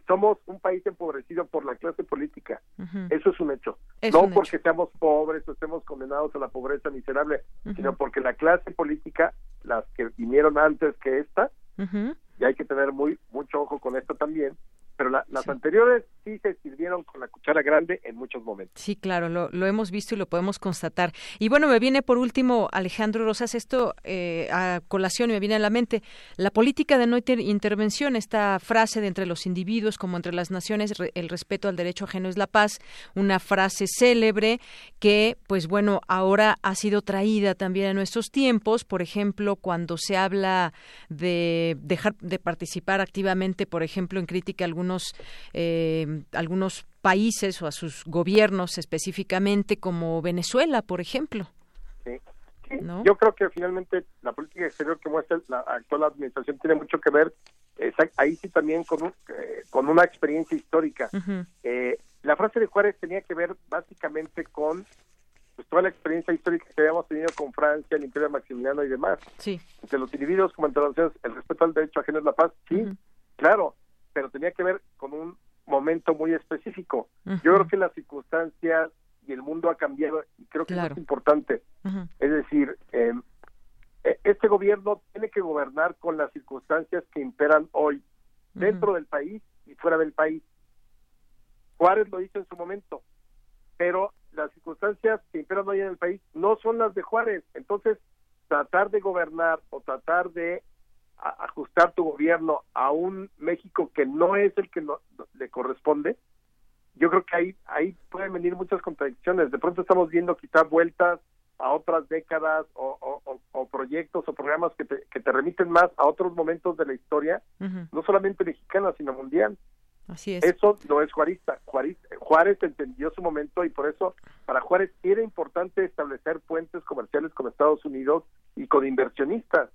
somos un país empobrecido por la clase política. Eso es un hecho. no porque seamos pobres o estemos condenados a la pobreza miserable, sino porque la clase política, las que vinieron antes que esta, y hay que tener muy mucho ojo con esto también, pero las anteriores sí se sirvieron con la cuchara grande en muchos momentos. Sí, claro, lo, lo hemos visto y lo podemos constatar. Y bueno, me viene por último, Alejandro Rosas, esto eh, a colación y me viene a la mente, la política de no intervención, esta frase de entre los individuos como entre las naciones, el respeto al derecho ajeno es la paz, una frase célebre que, pues bueno, ahora ha sido traída también a nuestros tiempos, por ejemplo, cuando se habla de dejar de participar activamente, por ejemplo, en crítica a algunos, eh, algunos países o a sus gobiernos específicamente, como Venezuela, por ejemplo. Sí. Yo creo que finalmente la política exterior que muestra la actual administración tiene mucho que ver ahí sí también con, eh, con una experiencia histórica. eh, la frase de Juárez tenía que ver básicamente con pues, toda la experiencia histórica que habíamos tenido con Francia, el Imperio Maximiliano y demás. Sí. Entre los individuos como entre los el respeto al derecho ajeno es la paz, sí, claro, pero tenía que ver con un momento muy específico. Yo creo que las circunstancias y el mundo ha cambiado y creo que es importante. Es decir, eh, este gobierno tiene que gobernar con las circunstancias que imperan hoy dentro del país y fuera del país. Juárez lo hizo en su momento, pero las circunstancias que imperan hoy en el país no son las de Juárez. Entonces, tratar de gobernar o tratar de ajustar tu gobierno a un México que no es el que le corresponde, yo creo que ahí ahí pueden venir muchas contradicciones. De pronto estamos viendo quizá vueltas a otras décadas o, proyectos o programas que te, que te remiten más a otros momentos de la historia, no solamente mexicana, sino mundial. Así es. Eso no es juarista. Juárez, Juárez entendió su momento y por eso para Juárez era importante establecer puentes comerciales con Estados Unidos y con inversionistas.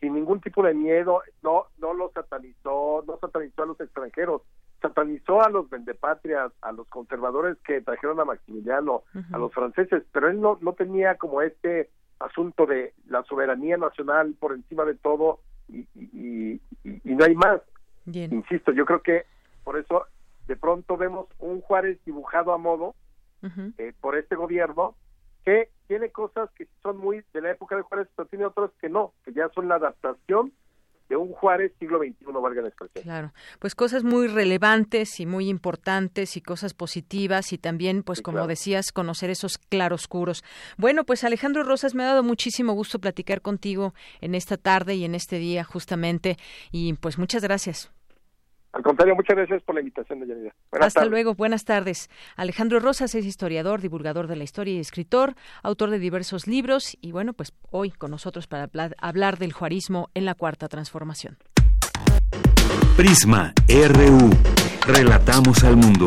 Sin ningún tipo de miedo, no no lo satanizó, no satanizó a los extranjeros, satanizó a los vendepatrias, a los conservadores que trajeron a Maximiliano, a los franceses, pero él no, no tenía como este asunto de la soberanía nacional por encima de todo y, y, no hay más. Insisto, yo creo que por eso de pronto vemos un Juárez dibujado a modo eh, por este gobierno que tiene cosas que son muy de la época de Juárez, pero tiene otras que no, que ya son la adaptación de un Juárez siglo XXI, valga la expresión. Claro, pues cosas muy relevantes y muy importantes y cosas positivas y también, pues como decías, conocer esos claroscuros. Bueno, pues Alejandro Rosas, me ha dado muchísimo gusto platicar contigo en esta tarde y en este día justamente y pues muchas gracias. Al contrario, muchas gracias por la invitación, de Hasta luego, buenas tardes. Alejandro Rosas es historiador, divulgador de la historia y escritor, autor de diversos libros y bueno, pues hoy con nosotros para hablar del juarismo en la cuarta transformación. Prisma RU. Relatamos al mundo.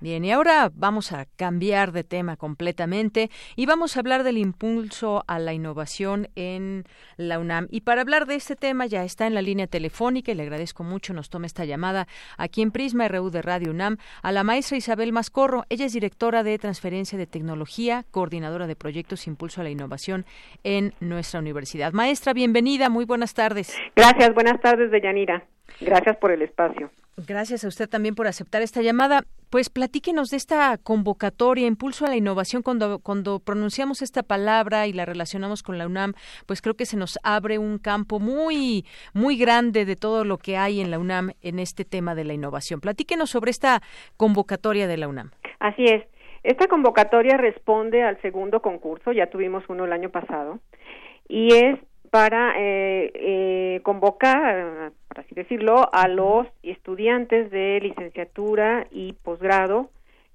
Bien, y ahora vamos a cambiar de tema completamente y vamos a hablar del impulso a la innovación en la UNAM. Y para hablar de este tema ya está en la línea telefónica y le agradezco mucho, nos tome esta llamada aquí en Prisma RU de Radio UNAM a la maestra Isabel Mascorro. Ella es directora de Transferencia de Tecnología, coordinadora de proyectos Impulso a la Innovación en nuestra universidad. Maestra, bienvenida, muy buenas tardes. Gracias, buenas tardes, Deyanira. Gracias por el espacio. Gracias a usted también por aceptar esta llamada. Pues platíquenos de esta convocatoria, impulso a la innovación. Cuando, cuando pronunciamos esta palabra y la relacionamos con la UNAM, pues creo que se nos abre un campo muy, muy grande de todo lo que hay en la UNAM en este tema de la innovación. Platíquenos sobre esta convocatoria de la UNAM. Así es. Esta convocatoria responde al segundo concurso, ya tuvimos uno el año pasado, y es para eh, eh, convocar, por así decirlo, a los estudiantes de licenciatura y posgrado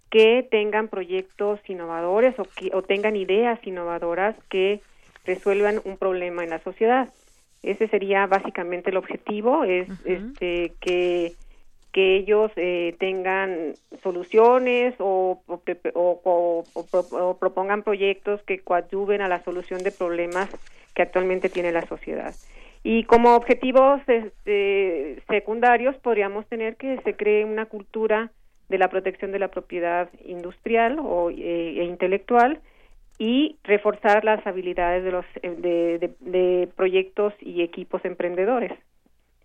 que tengan proyectos innovadores o, que, o tengan ideas innovadoras que resuelvan un problema en la sociedad. Ese sería básicamente el objetivo, es este, que, que ellos eh, tengan soluciones o, o, o, propongan proyectos que coadyuven a la solución de problemas que actualmente tiene la sociedad. Y como objetivos este, secundarios podríamos tener que se cree una cultura de la protección de la propiedad industrial o, eh, e intelectual y reforzar las habilidades de los de, proyectos y equipos emprendedores.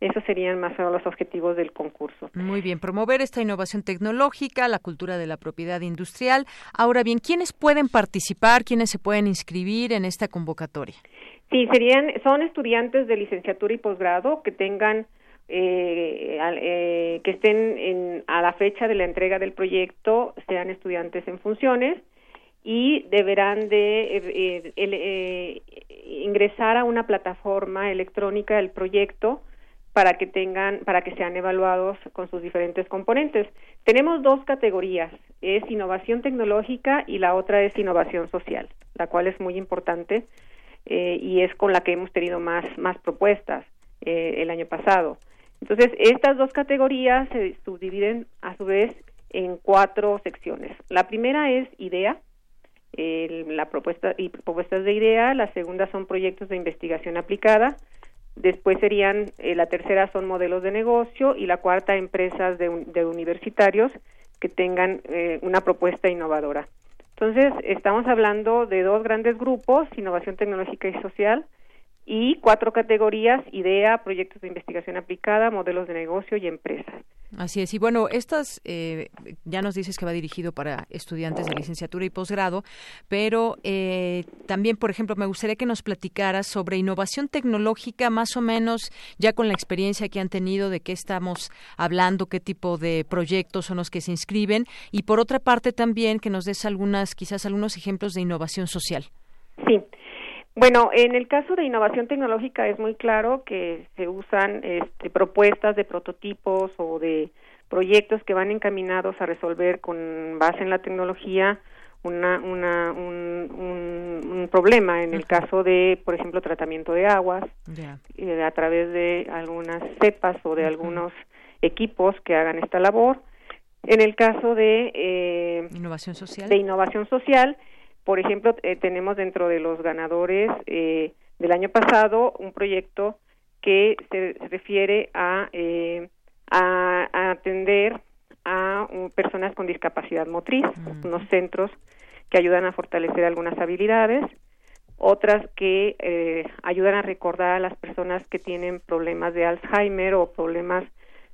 Esos serían más o menos los objetivos del concurso. Muy bien, promover esta innovación tecnológica, la cultura de la propiedad industrial. Ahora bien, ¿quiénes pueden participar, quiénes se pueden inscribir en esta convocatoria? Sí, serían, son estudiantes de licenciatura y posgrado que tengan, eh, eh, que estén a la fecha de la entrega del proyecto, sean estudiantes en funciones y deberán de eh, ingresar a una plataforma electrónica del proyecto para que tengan, para que sean evaluados con sus diferentes componentes. Tenemos dos categorías, es innovación tecnológica y la otra es innovación social, la cual es muy importante eh, y es con la que hemos tenido más, más propuestas eh, el año pasado. Entonces, estas dos categorías se subdividen a su vez en cuatro secciones. La primera es idea, la propuesta y propuestas de idea, la segunda son proyectos de investigación aplicada, Después serían, eh, la tercera son modelos de negocio y la cuarta empresas de, universitarios que tengan eh, una propuesta innovadora. Entonces, estamos hablando de dos grandes grupos, innovación tecnológica y social, y cuatro categorías, idea, proyectos de investigación aplicada, modelos de negocio y empresas. Así es. Y bueno, estas, eh, ya nos dices que va dirigido para estudiantes de licenciatura y posgrado, pero eh, también, por ejemplo, me gustaría que nos platicaras sobre innovación tecnológica, más o menos ya con la experiencia que han tenido, de qué estamos hablando, qué tipo de proyectos son los que se inscriben, y por otra parte también que nos des algunas, quizás algunos ejemplos de innovación social. Sí. Bueno, en el caso de innovación tecnológica es muy claro que se usan este, propuestas de prototipos o de proyectos que van encaminados a resolver con base en la tecnología una, una, un, problema. En el caso de, por ejemplo, tratamiento de aguas eh, a través de algunas cepas o de algunos equipos que hagan esta labor. En el caso de eh, innovación social, de innovación social por ejemplo, eh, tenemos dentro de los ganadores eh, del año pasado un proyecto que se refiere a, eh, a, atender a personas con discapacidad motriz, mm. unos centros que ayudan a fortalecer algunas habilidades, otras que ayudan a recordar a las personas que tienen problemas de Alzheimer o problemas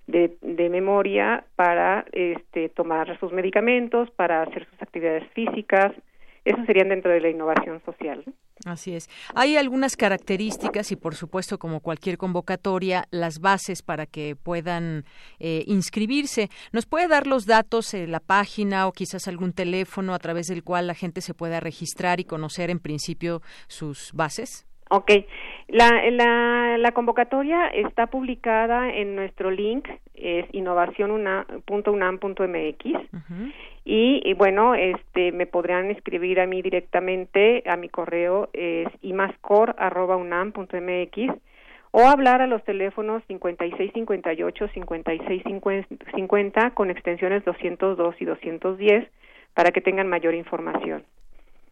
de, de, memoria para este, tomar sus medicamentos, para hacer sus actividades físicas, eso serían dentro de la innovación social. Así es. Hay algunas características y, por supuesto, como cualquier convocatoria, las bases para que puedan eh, inscribirse. ¿Nos puede dar los datos, en la página o quizás algún teléfono a través del cual la gente se pueda registrar y conocer en principio sus bases? Ok. La, la, la convocatoria está publicada en nuestro link, es innovación.unam.mx. Y, bueno, este, me podrán escribir a mí directamente, a mi correo es imascor.unam.mx o hablar a los teléfonos 5658 5650 con extensiones 202 y 210 para que tengan mayor información.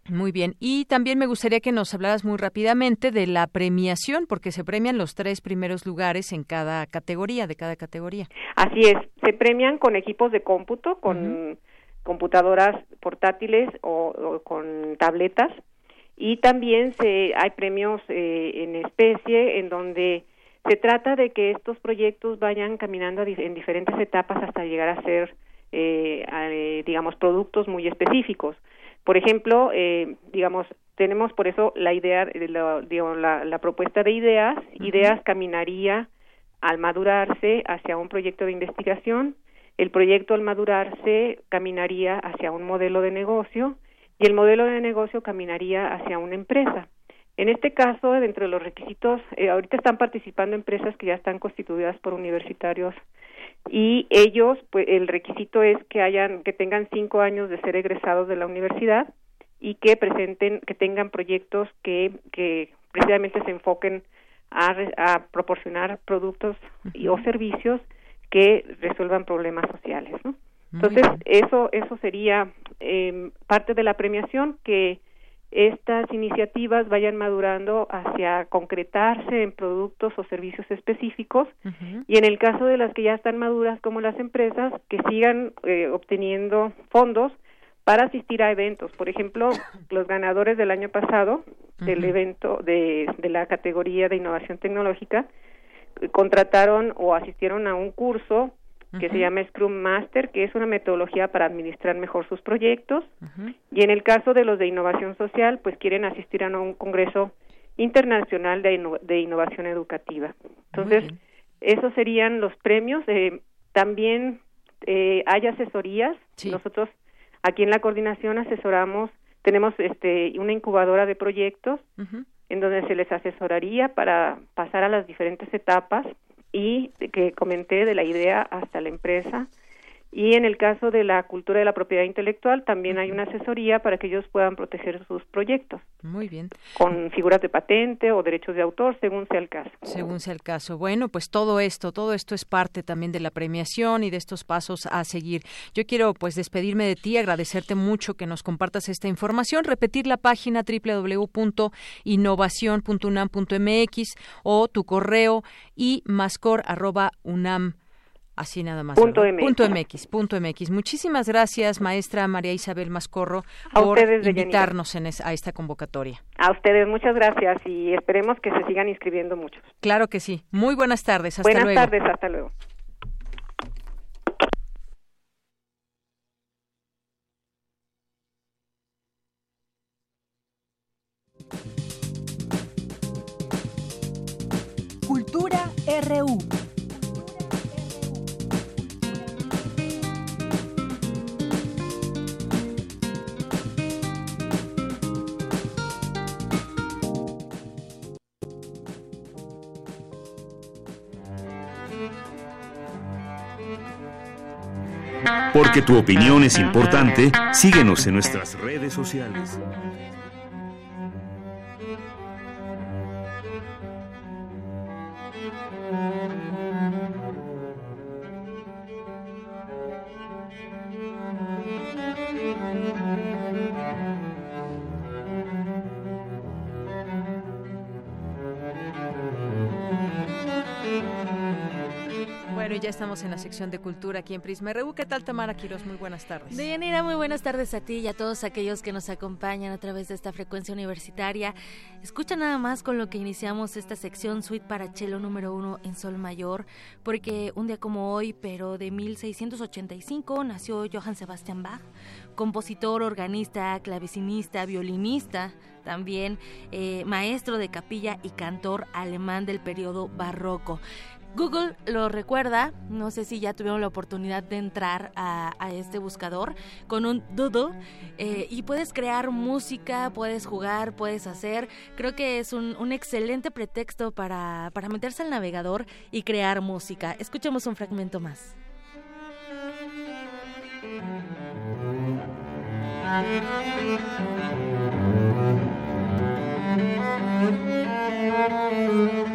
Muy bien. Y también me gustaría que nos hablaras muy rápidamente de la premiación, porque se premian los tres primeros lugares en cada categoría, de cada categoría. Así es. Se premian con equipos de cómputo, con computadoras portátiles o, con tabletas y también se hay premios eh, en especie en donde se trata de que estos proyectos vayan caminando en diferentes etapas hasta llegar a ser eh, eh, digamos productos muy específicos por ejemplo digamos tenemos por eso la idea la, la propuesta de ideas. Ideas caminaría al madurarse hacia un proyecto de investigación. El proyecto al madurarse caminaría hacia un modelo de negocio y el modelo de negocio caminaría hacia una empresa. En este caso, dentro de los requisitos, eh, ahorita están participando empresas que ya están constituidas por universitarios y ellos, pues, el requisito es que hayan, que tengan cinco años de ser egresados de la universidad y que presenten, que tengan proyectos que, que precisamente se enfoquen a, a proporcionar productos y, o servicios que resuelvan problemas sociales. ¿no? Entonces, eso, eso sería eh, parte de la premiación, que estas iniciativas vayan madurando hacia concretarse en productos o servicios específicos y en el caso de las que ya están maduras como las empresas, que sigan eh, obteniendo fondos para asistir a eventos. Por ejemplo, los ganadores del año pasado del evento de, de la categoría de innovación tecnológica contrataron o asistieron a un curso que se llama Scrum Master, que es una metodología para administrar mejor sus proyectos. Y en el caso de los de innovación social, pues quieren asistir a un congreso internacional de, innovación educativa. Entonces, esos serían los premios. Eh, también eh, hay asesorías. Nosotros aquí en la coordinación asesoramos, tenemos este, una incubadora de proyectos en donde se les asesoraría para pasar a las diferentes etapas y que comenté de la idea hasta la empresa y en el caso de la cultura de la propiedad intelectual, también hay una asesoría para que ellos puedan proteger sus proyectos. Muy bien. Con figuras de patente o derechos de autor, según sea el caso. Según sea el caso. Bueno, pues todo esto, todo esto es parte también de la premiación y de estos pasos a seguir. Yo quiero pues despedirme de ti, agradecerte mucho que nos compartas esta información, repetir la página www.innovación.unam.mx o tu correo y mascor@unam Así nada más. Punto MX. Punto MX. Punto MX. Muchísimas gracias, maestra María Isabel Mascorro, por invitarnos en a esta convocatoria. A ustedes, muchas gracias y esperemos que se sigan inscribiendo muchos. Claro que sí. Muy buenas tardes. Hasta buenas tardes. Hasta luego. Cultura RU. Porque tu opinión es importante, síguenos en nuestras redes sociales. Ya estamos en la sección de cultura aquí en Prisma RU. ¿Qué tal, Tamara Quiroz? Muy buenas tardes. Deyanira, muy buenas tardes a ti y a todos aquellos que nos acompañan a través de esta frecuencia universitaria. Escucha nada más con lo que iniciamos esta sección Suite para Chelo número uno en Sol Mayor, porque un día como hoy, pero de 1685, nació Johann Sebastian Bach, compositor, organista, clavecinista, violinista, también eh, maestro de capilla y cantor alemán del periodo barroco. Google lo recuerda, no sé si ya tuvieron la oportunidad de entrar a, este buscador con un Doodle eh, y puedes crear música, puedes jugar, puedes hacer. Creo que es un, un excelente pretexto para, para meterse al navegador y crear música. Escuchemos un fragmento más.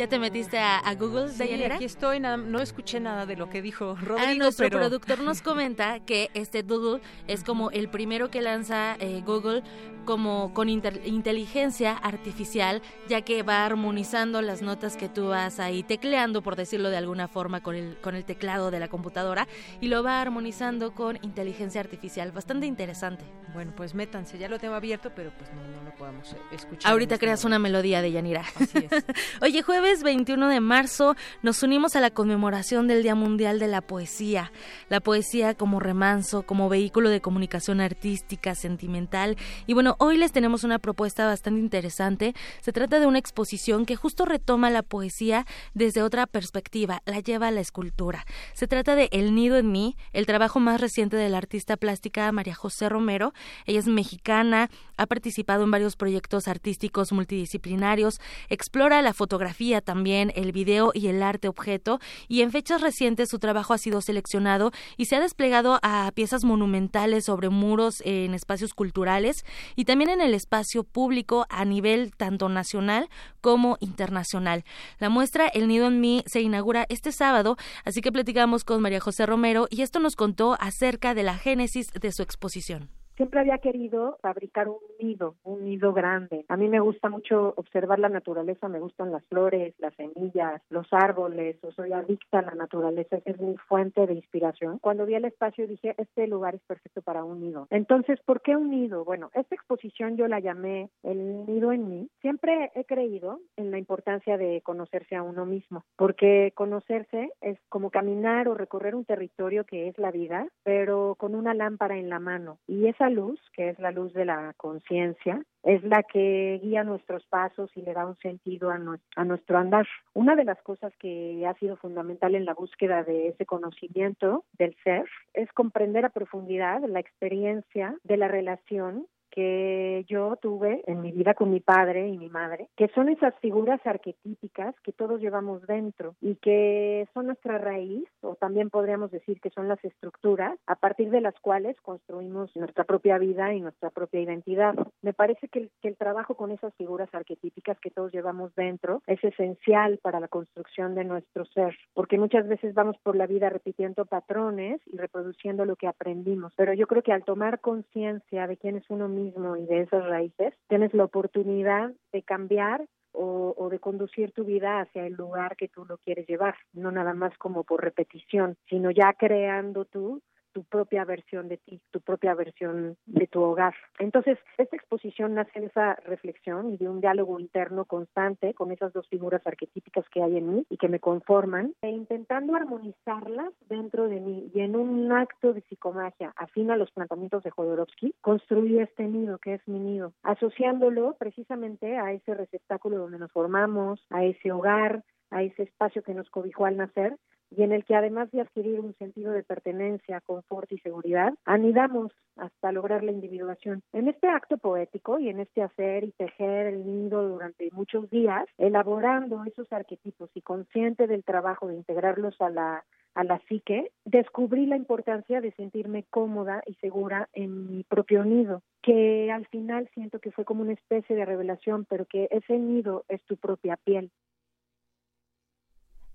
¿Ya te metiste a, Google, sí, aquí estoy, no escuché nada de lo que dijo ah, Rodrigo, nuestro productor nos comenta que este Doodle es como el primero que lanza eh, Google como con inteligencia artificial, ya que va armonizando las notas que tú vas ahí tecleando, por decirlo de alguna forma, con el, con el teclado de la computadora, y lo va armonizando con inteligencia artificial. Bastante interesante. Bueno, pues métanse, ya lo tengo abierto, pero pues no, no lo podemos eh, escuchar. Ahorita este creas una melodía de Yanira. Así es. Oye, jueves 21 de marzo nos unimos a la conmemoración del Día Mundial de la Poesía. La poesía como remanso, como vehículo de comunicación artística, sentimental. Y bueno, hoy les tenemos una propuesta bastante interesante. Se trata de una exposición que justo retoma la poesía desde otra perspectiva, la lleva a la escultura. Se trata de El Nido en mí, el trabajo más reciente de la artista plástica María José Romero. Ella es mexicana, ha participado en varios proyectos artísticos multidisciplinarios, explora la fotografía también, el video y el arte objeto, y en fechas recientes su trabajo ha sido seleccionado y se ha desplegado a piezas monumentales sobre muros en espacios culturales y también en el espacio público a nivel tanto nacional como internacional. La muestra El Nido en mí se inaugura este sábado, así que platicamos con María José Romero y esto nos contó acerca de la génesis de su exposición. Siempre había querido fabricar un nido, un nido grande. A mí me gusta mucho observar la naturaleza, me gustan las flores, las semillas, los árboles, o soy adicta a la naturaleza, es mi fuente de inspiración. Cuando vi el espacio dije, este lugar es perfecto para un nido. Entonces, ¿por qué un nido? Bueno, esta exposición yo la llamé El nido en mí. Siempre he creído en la importancia de conocerse a uno mismo, porque conocerse es como caminar o recorrer un territorio que es la vida, pero con una lámpara en la mano. Y esa luz, que es la luz de la conciencia, es la que guía nuestros pasos y le da un sentido a, a, nuestro andar. Una de las cosas que ha sido fundamental en la búsqueda de ese conocimiento del ser es comprender a profundidad la experiencia de la relación que yo tuve en mi vida con mi padre y mi madre, que son esas figuras arquetípicas que todos llevamos dentro y que son nuestra raíz, o también podríamos decir que son las estructuras a partir de las cuales construimos nuestra propia vida y nuestra propia identidad. Me parece que el, que el trabajo con esas figuras arquetípicas que todos llevamos dentro es esencial para la construcción de nuestro ser, porque muchas veces vamos por la vida repitiendo patrones y reproduciendo lo que aprendimos, pero yo creo que al tomar conciencia de quién es uno mismo, y de esas raíces, tienes la oportunidad de cambiar o, o, de conducir tu vida hacia el lugar que tú lo quieres llevar, no nada más como por repetición, sino ya creando tú tu propia versión de ti, tu propia versión de tu hogar. Entonces, esta exposición nace de esa reflexión y de un diálogo interno constante con esas dos figuras arquetípicas que hay en mí y que me conforman, e intentando armonizarlas dentro de mí y en un acto de psicomagia afín a los planteamientos de Jodorowsky, construí este nido que es mi nido, asociándolo precisamente a ese receptáculo donde nos formamos, a ese hogar, a ese espacio que nos cobijó al nacer y en el que además de adquirir un sentido de pertenencia, confort y seguridad, anidamos hasta lograr la individuación. En este acto poético y en este hacer y tejer el nido durante muchos días, elaborando esos arquetipos y consciente del trabajo de integrarlos a la a la psique, descubrí la importancia de sentirme cómoda y segura en mi propio nido, que al final siento que fue como una especie de revelación, pero que ese nido es tu propia piel.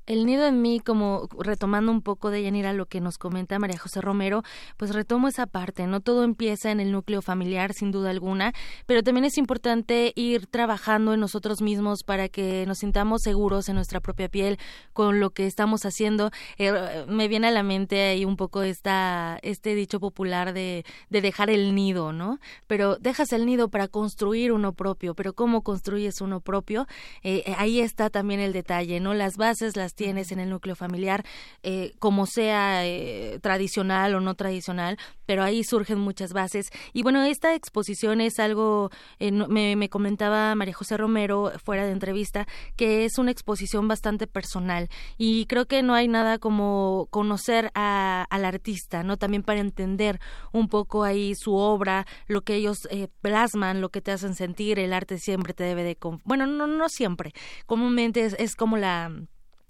El nido en mí, como retomando un poco de Yanira lo que nos comenta María José Romero, pues retomo esa parte, ¿no? Todo empieza en el núcleo familiar, sin duda alguna, pero también es importante ir trabajando en nosotros mismos para que nos sintamos seguros en nuestra propia piel con lo que estamos haciendo. Eh, me viene a la mente ahí un poco esta, este dicho popular de, de dejar el nido, ¿no? Pero dejas el nido para construir uno propio, pero ¿cómo construyes uno propio? Eh, ahí está también el detalle, ¿no? Las bases las tienes en el núcleo familiar, eh, como sea eh, tradicional o no tradicional, pero ahí surgen muchas bases. Y bueno, esta exposición es algo, eh, me, me, comentaba María José Romero fuera de entrevista, que es una exposición bastante personal y creo que no hay nada como conocer a, al artista, ¿no? También para entender un poco ahí su obra, lo que ellos plasman, lo que te hacen sentir, el arte siempre te debe de... Bueno, no, no siempre, comúnmente es, es como la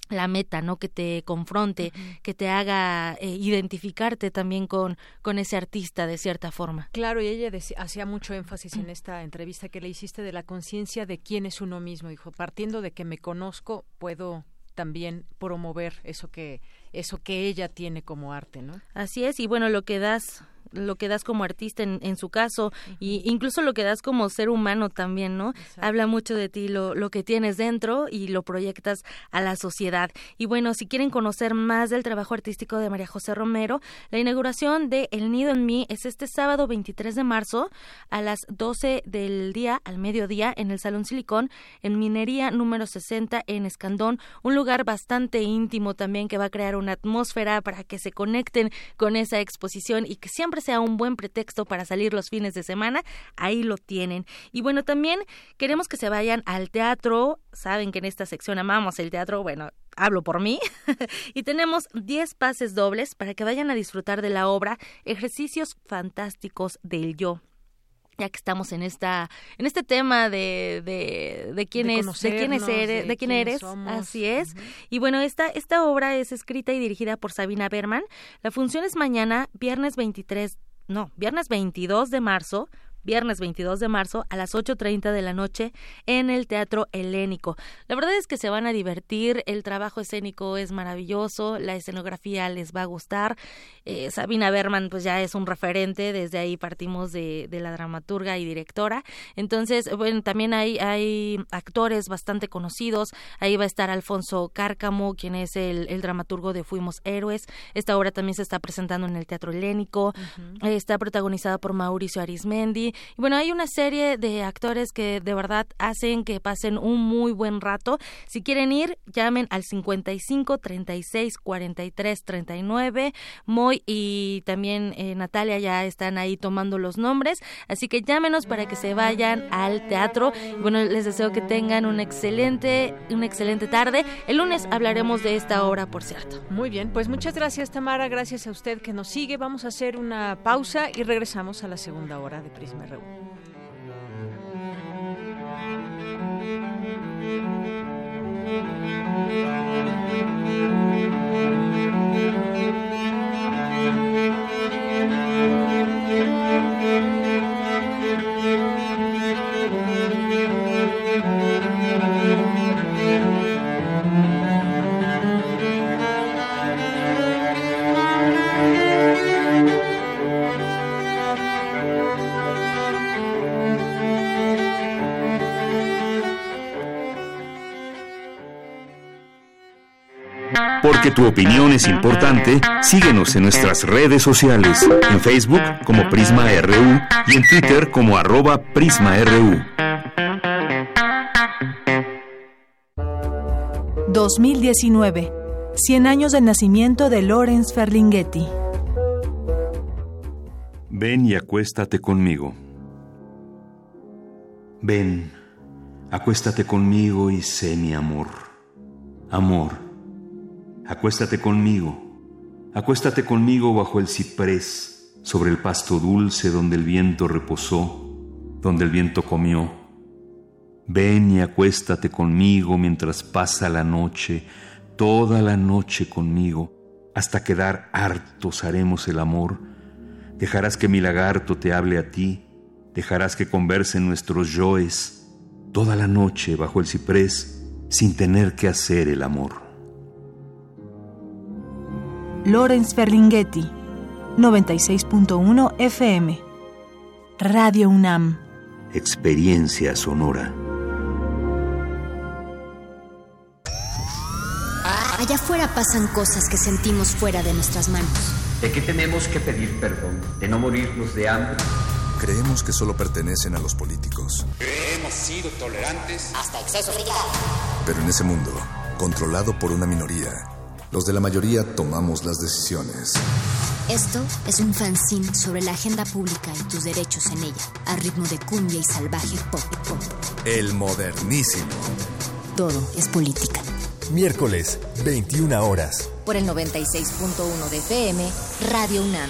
la meta, ¿no? Que te confronte, que te haga eh, identificarte también con, con ese artista de cierta forma. Claro, y ella hacía mucho énfasis en esta entrevista que le hiciste de la conciencia de quién es uno mismo. Dijo, partiendo de que me conozco, puedo también promover eso que eso que ella tiene como arte, ¿no? Así es, y bueno, lo que das lo que das como artista en, en su caso y incluso lo que das como ser humano también, ¿no? Habla mucho de ti lo, lo que tienes dentro y lo proyectas a la sociedad. Y bueno, si quieren conocer más del trabajo artístico de María José Romero, la inauguración de El Nido en Mí es este sábado 23 de marzo a las 12 del día al mediodía en el Salón Silicón en Minería número 60 en Escandón, un lugar bastante íntimo también que va a crear una atmósfera para que se conecten con esa exposición y que siempre sea un buen pretexto para salir los fines de semana, ahí lo tienen. Y bueno, también queremos que se vayan al teatro. Saben que en esta sección amamos el teatro. Bueno, hablo por mí, y tenemos 10 pases dobles para que vayan a disfrutar de la obra Ejercicios Fantásticos del Yo ya que estamos en esta en este tema de de, de quién es de quién eres de, quién eres así es. Y bueno esta esta obra es escrita y dirigida por Sabina Berman. La función es mañana viernes 23 no viernes 22 de marzo viernes 22 de marzo a las 8.30 de la noche en el Teatro Helénico. La verdad es que se van a divertir, el trabajo escénico es maravilloso, la escenografía les va a gustar. Eh, Sabina Berman pues ya es un referente, desde ahí partimos de, de la dramaturga y directora. Entonces, bueno, también hay, hay actores bastante conocidos. Ahí va a estar Alfonso Cárcamo, quien es el, el dramaturgo de Fuimos Héroes. Esta obra también se está presentando en el Teatro Helénico. Está protagonizada por Mauricio Arismendi. Y bueno, hay una serie de actores que de verdad hacen que pasen un muy buen rato. Si quieren ir, llamen al 55 36 43 39. Moy y también eh, Natalia ya están ahí tomando los nombres. Así que llámenos para que se vayan al teatro. bueno, les deseo que tengan una excelente, una excelente tarde. El lunes hablaremos de esta obra, por cierto. Muy bien, pues muchas gracias Tamara, gracias a usted que nos sigue. Vamos a hacer una pausa y regresamos a la segunda hora de Prisma RU. Porque tu opinión es importante, síguenos en nuestras redes sociales, en Facebook como Prisma RU y en Twitter como arroba PrismaRU. 2019. 100 años del nacimiento de Lawrence Ferlinghetti. Ven y acuéstate conmigo. Ven, acuéstate conmigo y sé mi amor. Amor Acuéstate conmigo, acuéstate conmigo bajo el ciprés, sobre el pasto dulce donde el viento reposó, donde el viento comió. Ven y acuéstate conmigo mientras pasa la noche, toda la noche conmigo, hasta quedar hartos haremos el amor. Dejarás que mi lagarto te hable a ti, dejarás que conversen nuestros yoes, toda la noche bajo el ciprés, sin tener que hacer el amor. Lorenz Ferlinghetti, 96.1 FM. Radio UNAM. Experiencia sonora. Allá afuera pasan cosas que sentimos fuera de nuestras manos. ¿De qué tenemos que pedir perdón? ¿De no morirnos de hambre? Creemos que solo pertenecen a los políticos. Hemos sido tolerantes hasta exceso de Pero en ese mundo, controlado por una minoría, los de la mayoría tomamos las decisiones. Esto es un fanzine sobre la agenda pública y tus derechos en ella, a ritmo de cumbia y salvaje pop. pop. El modernísimo. Todo es política. Miércoles, 21 horas. Por el 96.1 de FM, Radio UNAM.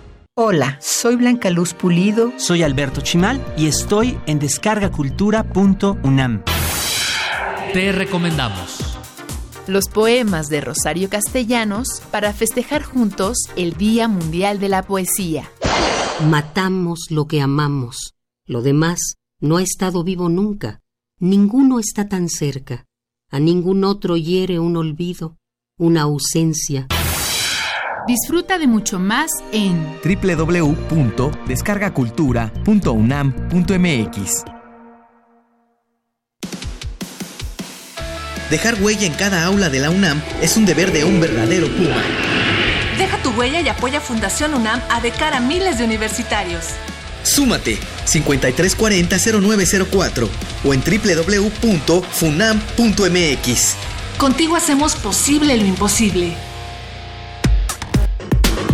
Hola, soy Blanca Luz Pulido. Soy Alberto Chimal y estoy en descargacultura.unam. Te recomendamos. Los poemas de Rosario Castellanos para festejar juntos el Día Mundial de la Poesía. Matamos lo que amamos. Lo demás no ha estado vivo nunca. Ninguno está tan cerca. A ningún otro hiere un olvido, una ausencia Disfruta de mucho más en www.descargacultura.unam.mx. Dejar huella en cada aula de la UNAM es un deber de un verdadero Puma. Deja tu huella y apoya Fundación UNAM a de cara a miles de universitarios. Súmate 5340-0904 o en www.funam.mx. Contigo hacemos posible lo imposible.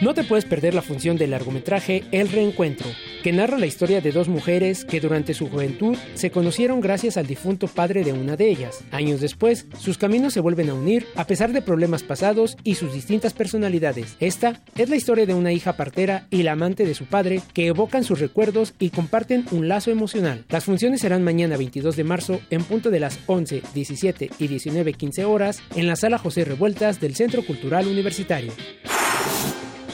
No te puedes perder la función del largometraje El Reencuentro, que narra la historia de dos mujeres que durante su juventud se conocieron gracias al difunto padre de una de ellas. Años después, sus caminos se vuelven a unir a pesar de problemas pasados y sus distintas personalidades. Esta es la historia de una hija partera y la amante de su padre que evocan sus recuerdos y comparten un lazo emocional. Las funciones serán mañana 22 de marzo en punto de las 11, 17 y 19.15 horas en la sala José Revueltas del Centro Cultural Universitario.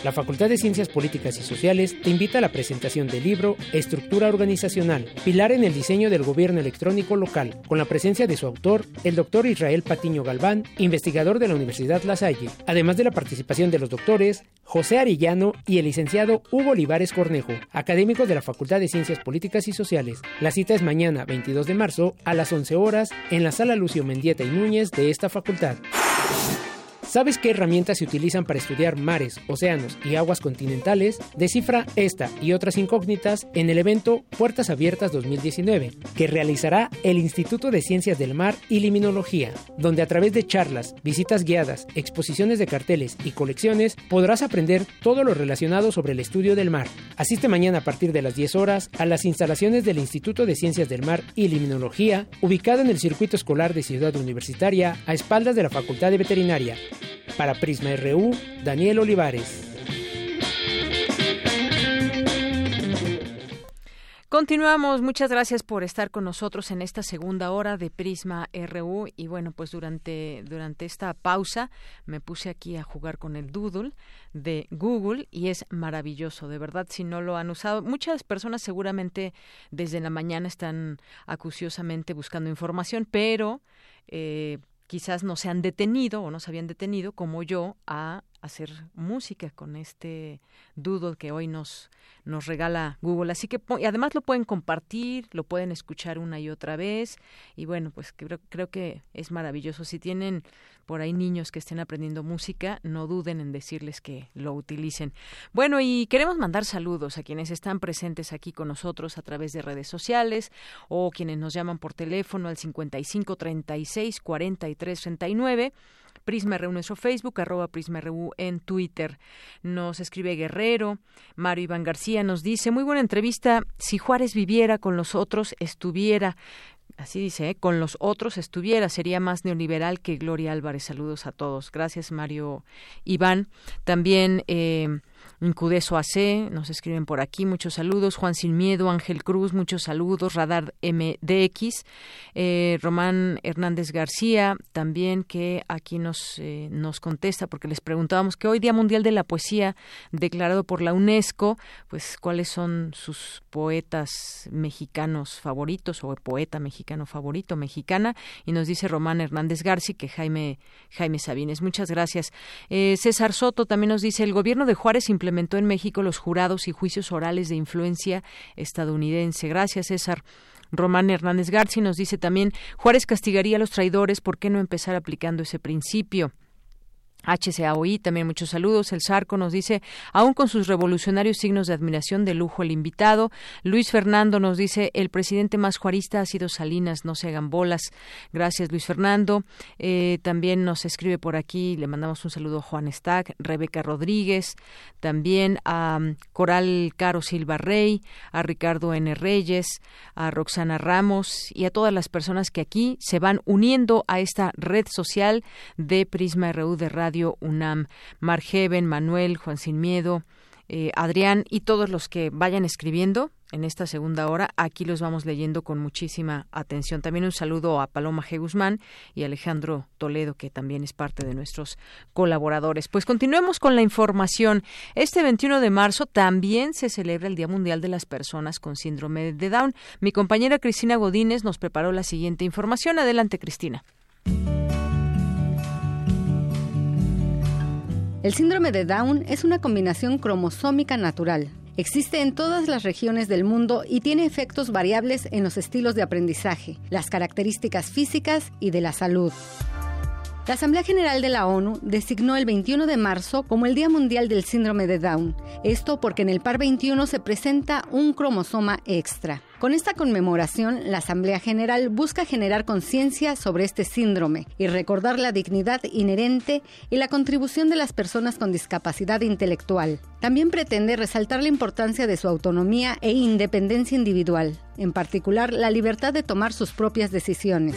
La Facultad de Ciencias Políticas y Sociales te invita a la presentación del libro Estructura Organizacional, pilar en el diseño del gobierno electrónico local, con la presencia de su autor, el doctor Israel Patiño Galván, investigador de la Universidad La Salle, además de la participación de los doctores José Arillano y el licenciado Hugo Olivares Cornejo, académicos de la Facultad de Ciencias Políticas y Sociales. La cita es mañana 22 de marzo a las 11 horas en la sala Lucio Mendieta y Núñez de esta facultad. ¿Sabes qué herramientas se utilizan para estudiar mares, océanos y aguas continentales? Descifra esta y otras incógnitas en el evento Puertas Abiertas 2019, que realizará el Instituto de Ciencias del Mar y Liminología, donde a través de charlas, visitas guiadas, exposiciones de carteles y colecciones podrás aprender todo lo relacionado sobre el estudio del mar. Asiste mañana a partir de las 10 horas a las instalaciones del Instituto de Ciencias del Mar y Liminología, ubicado en el circuito escolar de Ciudad Universitaria, a espaldas de la Facultad de Veterinaria. Para Prisma RU, Daniel Olivares. Continuamos, muchas gracias por estar con nosotros en esta segunda hora de Prisma RU y bueno, pues durante durante esta pausa me puse aquí a jugar con el Doodle de Google y es maravilloso, de verdad, si no lo han usado. Muchas personas seguramente desde la mañana están acuciosamente buscando información, pero eh, quizás no se han detenido o no se habían detenido como yo a hacer música con este doodle que hoy nos nos regala Google. Así que y además lo pueden compartir, lo pueden escuchar una y otra vez y bueno, pues creo, creo que es maravilloso. Si tienen por ahí niños que estén aprendiendo música, no duden en decirles que lo utilicen. Bueno, y queremos mandar saludos a quienes están presentes aquí con nosotros a través de redes sociales o quienes nos llaman por teléfono al 55 36 43 39 Prisma Facebook, arroba Prisma en Twitter. Nos escribe Guerrero, Mario Iván García nos dice, muy buena entrevista, si Juárez viviera con los otros, estuviera así dice, ¿eh? con los otros estuviera, sería más neoliberal que Gloria Álvarez. Saludos a todos. Gracias, Mario Iván. También eh, Incudeso AC, nos escriben por aquí, muchos saludos. Juan Sin Miedo, Ángel Cruz, muchos saludos. Radar MDX, eh, Román Hernández García, también que aquí nos, eh, nos contesta, porque les preguntábamos que hoy Día Mundial de la Poesía, declarado por la UNESCO, pues cuáles son sus poetas mexicanos favoritos o poeta mexicano favorito, mexicana, y nos dice Román Hernández García que Jaime, Jaime Sabines. Muchas gracias. Eh, César Soto también nos dice, el gobierno de Juárez implementó en México los jurados y juicios orales de influencia estadounidense. Gracias, César. Román Hernández García nos dice también, Juárez castigaría a los traidores, ¿por qué no empezar aplicando ese principio? HCAOI, también muchos saludos. El Sarco nos dice, aún con sus revolucionarios signos de admiración de lujo el invitado. Luis Fernando nos dice, el presidente más juarista ha sido Salinas, no se hagan bolas. Gracias, Luis Fernando. Eh, también nos escribe por aquí, le mandamos un saludo a Juan Stack, Rebeca Rodríguez, también a um, Coral Caro Silva Rey, a Ricardo N. Reyes, a Roxana Ramos y a todas las personas que aquí se van uniendo a esta red social de Prisma RU de Radio UNAM, Margeven, Manuel, Juan Sin Miedo, eh, Adrián y todos los que vayan escribiendo en esta segunda hora. Aquí los vamos leyendo con muchísima atención. También un saludo a Paloma G. Guzmán y Alejandro Toledo, que también es parte de nuestros colaboradores. Pues continuemos con la información. Este 21 de marzo también se celebra el Día Mundial de las Personas con Síndrome de Down. Mi compañera Cristina Godínez nos preparó la siguiente información. Adelante, Cristina. El síndrome de Down es una combinación cromosómica natural. Existe en todas las regiones del mundo y tiene efectos variables en los estilos de aprendizaje, las características físicas y de la salud. La Asamblea General de la ONU designó el 21 de marzo como el Día Mundial del Síndrome de Down. Esto porque en el par 21 se presenta un cromosoma extra. Con esta conmemoración, la Asamblea General busca generar conciencia sobre este síndrome y recordar la dignidad inherente y la contribución de las personas con discapacidad intelectual. También pretende resaltar la importancia de su autonomía e independencia individual, en particular la libertad de tomar sus propias decisiones.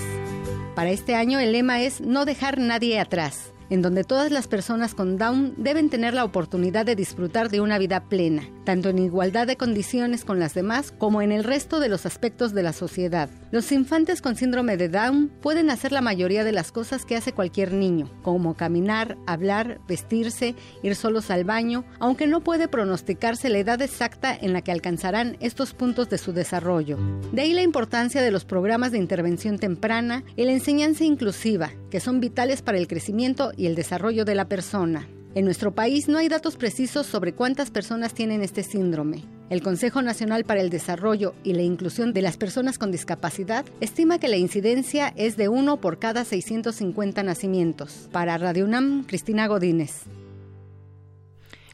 Para este año el lema es No dejar nadie atrás en donde todas las personas con Down deben tener la oportunidad de disfrutar de una vida plena, tanto en igualdad de condiciones con las demás como en el resto de los aspectos de la sociedad. Los infantes con síndrome de Down pueden hacer la mayoría de las cosas que hace cualquier niño, como caminar, hablar, vestirse, ir solos al baño, aunque no puede pronosticarse la edad exacta en la que alcanzarán estos puntos de su desarrollo. De ahí la importancia de los programas de intervención temprana y la enseñanza inclusiva, que son vitales para el crecimiento y el desarrollo de la persona. En nuestro país no hay datos precisos sobre cuántas personas tienen este síndrome. El Consejo Nacional para el Desarrollo y la Inclusión de las Personas con Discapacidad estima que la incidencia es de uno por cada 650 nacimientos. Para Radio UNAM, Cristina Godínez.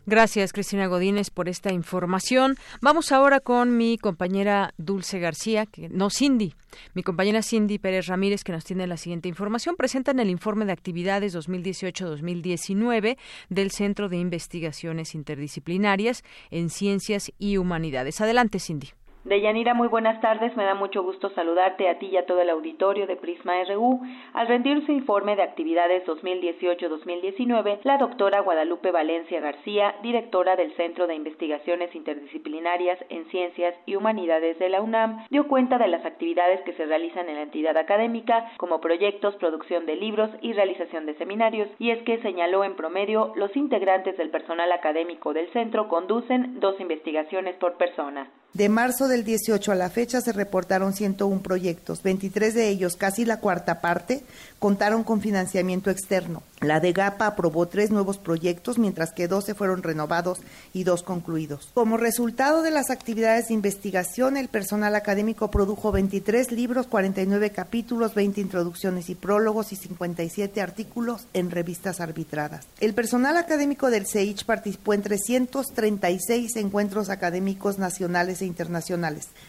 Gracias, Cristina Godínez, por esta información. Vamos ahora con mi compañera Dulce García, que, no Cindy, mi compañera Cindy Pérez Ramírez, que nos tiene la siguiente información. Presentan el informe de actividades 2018-2019 del Centro de Investigaciones Interdisciplinarias en Ciencias y Humanidades. Adelante, Cindy. Deyanira, muy buenas tardes. Me da mucho gusto saludarte a ti y a todo el auditorio de Prisma RU. Al rendir su informe de actividades 2018-2019, la doctora Guadalupe Valencia García, directora del Centro de Investigaciones Interdisciplinarias en Ciencias y Humanidades de la UNAM, dio cuenta de las actividades que se realizan en la entidad académica, como proyectos, producción de libros y realización de seminarios, y es que señaló en promedio los integrantes del personal académico del centro conducen dos investigaciones por persona. De marzo del 18 a la fecha se reportaron 101 proyectos, 23 de ellos, casi la cuarta parte, contaron con financiamiento externo. La de GAPA aprobó tres nuevos proyectos, mientras que 12 fueron renovados y dos concluidos. Como resultado de las actividades de investigación, el personal académico produjo 23 libros, 49 capítulos, 20 introducciones y prólogos y 57 artículos en revistas arbitradas. El personal académico del CEICH participó en 336 encuentros académicos nacionales e internacionales.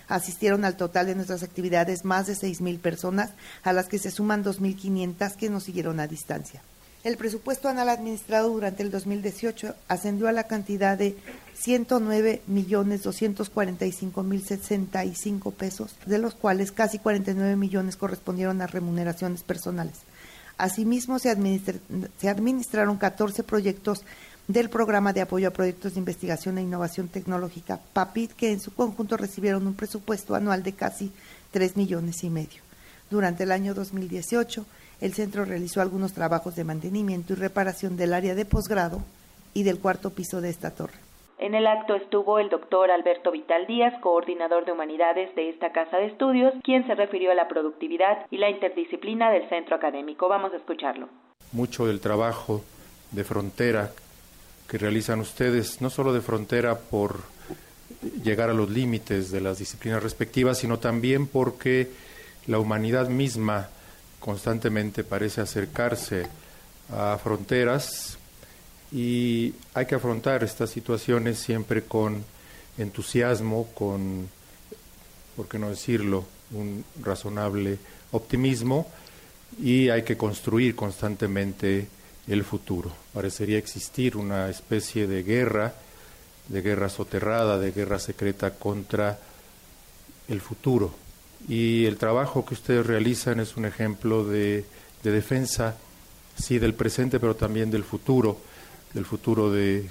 Asistieron al total de nuestras actividades más de 6.000 personas, a las que se suman 2.500 que nos siguieron a distancia. El presupuesto anual administrado durante el 2018 ascendió a la cantidad de 109 millones 245 mil 65 pesos, de los cuales casi 49 millones correspondieron a remuneraciones personales. Asimismo, se, se administraron 14 proyectos del Programa de Apoyo a Proyectos de Investigación e Innovación Tecnológica, PAPIT, que en su conjunto recibieron un presupuesto anual de casi 3 millones y medio. Durante el año 2018, el centro realizó algunos trabajos de mantenimiento y reparación del área de posgrado y del cuarto piso de esta torre. En el acto estuvo el doctor Alberto Vital Díaz, coordinador de humanidades de esta casa de estudios, quien se refirió a la productividad y la interdisciplina del centro académico. Vamos a escucharlo. Mucho del trabajo de frontera que realizan ustedes, no solo de frontera por llegar a los límites de las disciplinas respectivas, sino también porque la humanidad misma constantemente parece acercarse a fronteras y hay que afrontar estas situaciones siempre con entusiasmo, con, por qué no decirlo, un razonable optimismo y hay que construir constantemente el futuro. Parecería existir una especie de guerra, de guerra soterrada, de guerra secreta contra el futuro y el trabajo que ustedes realizan es un ejemplo de, defensa, sí, del presente, pero también del futuro, del futuro de,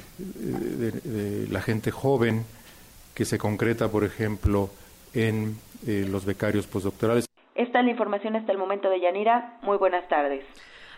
la gente joven que se concreta, por ejemplo, en eh, los becarios postdoctorales. Esta es la información hasta el momento de Yanira. Muy buenas tardes.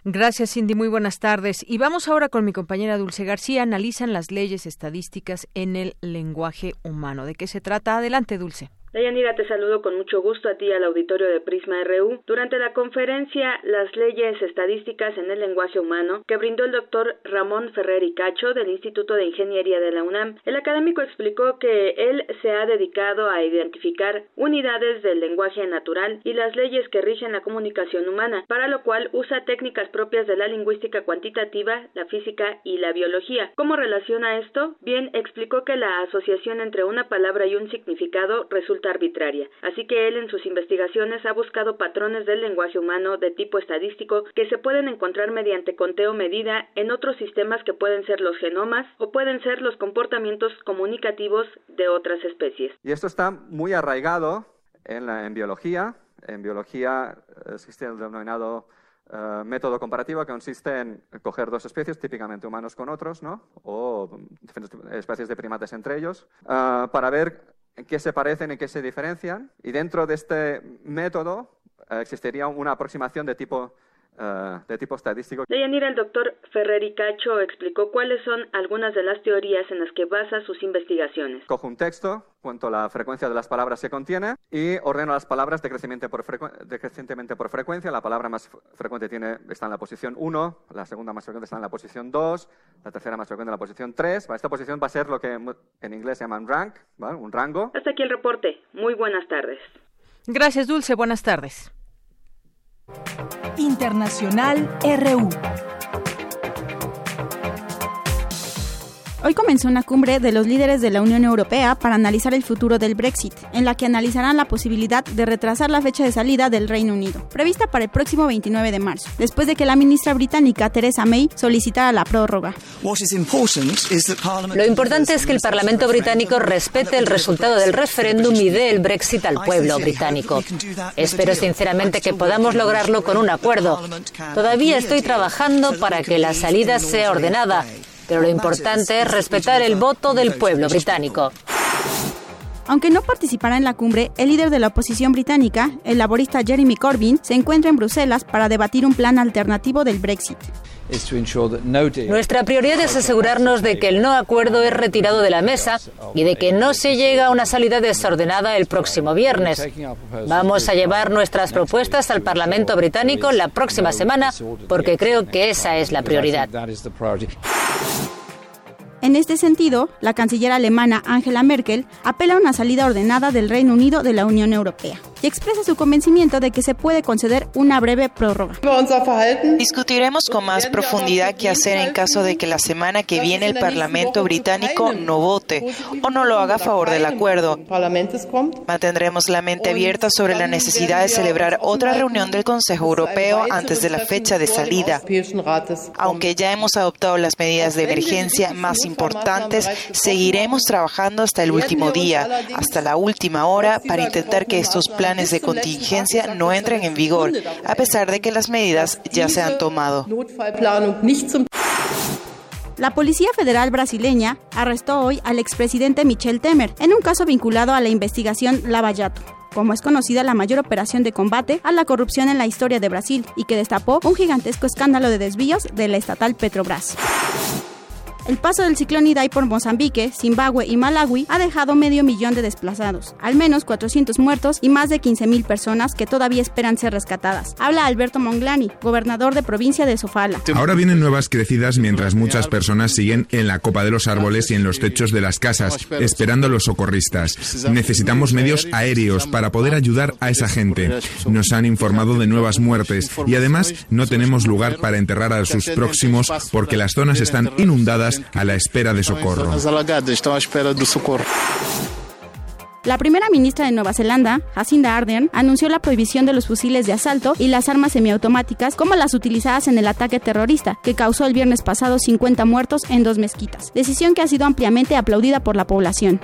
Gracias, Cindy. Muy buenas tardes. Y vamos ahora con mi compañera Dulce García. Analizan las leyes estadísticas en el lenguaje humano. ¿De qué se trata? Adelante, Dulce. Dayanira, te saludo con mucho gusto a ti al auditorio de Prisma RU. Durante la conferencia Las leyes estadísticas en el lenguaje humano, que brindó el doctor Ramón Ferrer y Cacho del Instituto de Ingeniería de la UNAM, el académico explicó que él se ha dedicado a identificar unidades del lenguaje natural y las leyes que rigen la comunicación humana, para lo cual usa técnicas propias de la lingüística cuantitativa, la física y la biología. ¿Cómo relaciona esto? Bien, explicó que la asociación entre una palabra y un significado resulta arbitraria. Así que él en sus investigaciones ha buscado patrones del lenguaje humano de tipo estadístico que se pueden encontrar mediante conteo medida en otros sistemas que pueden ser los genomas o pueden ser los comportamientos comunicativos de otras especies. Y esto está muy arraigado en, la, en biología. En biología eh, existe el denominado eh, método comparativo que consiste en coger dos especies, típicamente humanos con otros, ¿no? o diferentes especies de primates entre ellos, uh, para ver en qué se parecen y qué se diferencian. Y dentro de este método eh, existiría una aproximación de tipo Uh, de tipo estadístico. Deyanira, el doctor Ferreri Cacho explicó cuáles son algunas de las teorías en las que basa sus investigaciones. Cojo un texto, cuento la frecuencia de las palabras que contiene y ordeno las palabras decrecientemente por, decrecientemente por frecuencia. La palabra más frecuente tiene, está en la posición 1, la segunda más frecuente está en la posición 2, la tercera más frecuente en la posición 3. Esta posición va a ser lo que en inglés se llama un rank, ¿vale? un rango. Hasta aquí el reporte. Muy buenas tardes. Gracias, Dulce. Buenas tardes. Internacional RU. Hoy comenzó una cumbre de los líderes de la Unión Europea para analizar el futuro del Brexit, en la que analizarán la posibilidad de retrasar la fecha de salida del Reino Unido, prevista para el próximo 29 de marzo, después de que la ministra británica Theresa May solicitara la prórroga. Lo importante es que el Parlamento británico respete el resultado del referéndum y dé el Brexit al pueblo británico. Espero sinceramente que podamos lograrlo con un acuerdo. Todavía estoy trabajando para que la salida sea ordenada pero lo importante es respetar el voto del pueblo británico. Aunque no participará en la cumbre, el líder de la oposición británica, el laborista Jeremy Corbyn, se encuentra en Bruselas para debatir un plan alternativo del Brexit. Nuestra prioridad es asegurarnos de que el no acuerdo es retirado de la mesa y de que no se llega a una salida desordenada el próximo viernes. Vamos a llevar nuestras propuestas al Parlamento británico la próxima semana porque creo que esa es la prioridad. En este sentido, la canciller alemana Angela Merkel apela a una salida ordenada del Reino Unido de la Unión Europea y expresa su convencimiento de que se puede conceder una breve prórroga. Discutiremos con más profundidad qué hacer en caso de que la semana que viene el Parlamento británico no vote o no lo haga a favor del acuerdo. Mantendremos la mente abierta sobre la necesidad de celebrar otra reunión del Consejo Europeo antes de la fecha de salida. Aunque ya hemos adoptado las medidas de emergencia más importantes, seguiremos trabajando hasta el último día, hasta la última hora, para intentar que estos planes de contingencia no entren en vigor, a pesar de que las medidas ya se han tomado. La Policía Federal brasileña arrestó hoy al expresidente Michel Temer en un caso vinculado a la investigación Lava Jato como es conocida la mayor operación de combate a la corrupción en la historia de Brasil y que destapó un gigantesco escándalo de desvíos de la estatal Petrobras. El paso del ciclón Idai por Mozambique, Zimbabue y Malawi ha dejado medio millón de desplazados, al menos 400 muertos y más de 15.000 personas que todavía esperan ser rescatadas. Habla Alberto Monglani, gobernador de provincia de Sofala. Ahora vienen nuevas crecidas mientras muchas personas siguen en la copa de los árboles y en los techos de las casas, esperando a los socorristas. Necesitamos medios aéreos para poder ayudar a esa gente. Nos han informado de nuevas muertes y además no tenemos lugar para enterrar a sus próximos porque las zonas están inundadas a la espera de socorro. La primera ministra de Nueva Zelanda, Jacinda Ardern, anunció la prohibición de los fusiles de asalto y las armas semiautomáticas como las utilizadas en el ataque terrorista que causó el viernes pasado 50 muertos en dos mezquitas, decisión que ha sido ampliamente aplaudida por la población.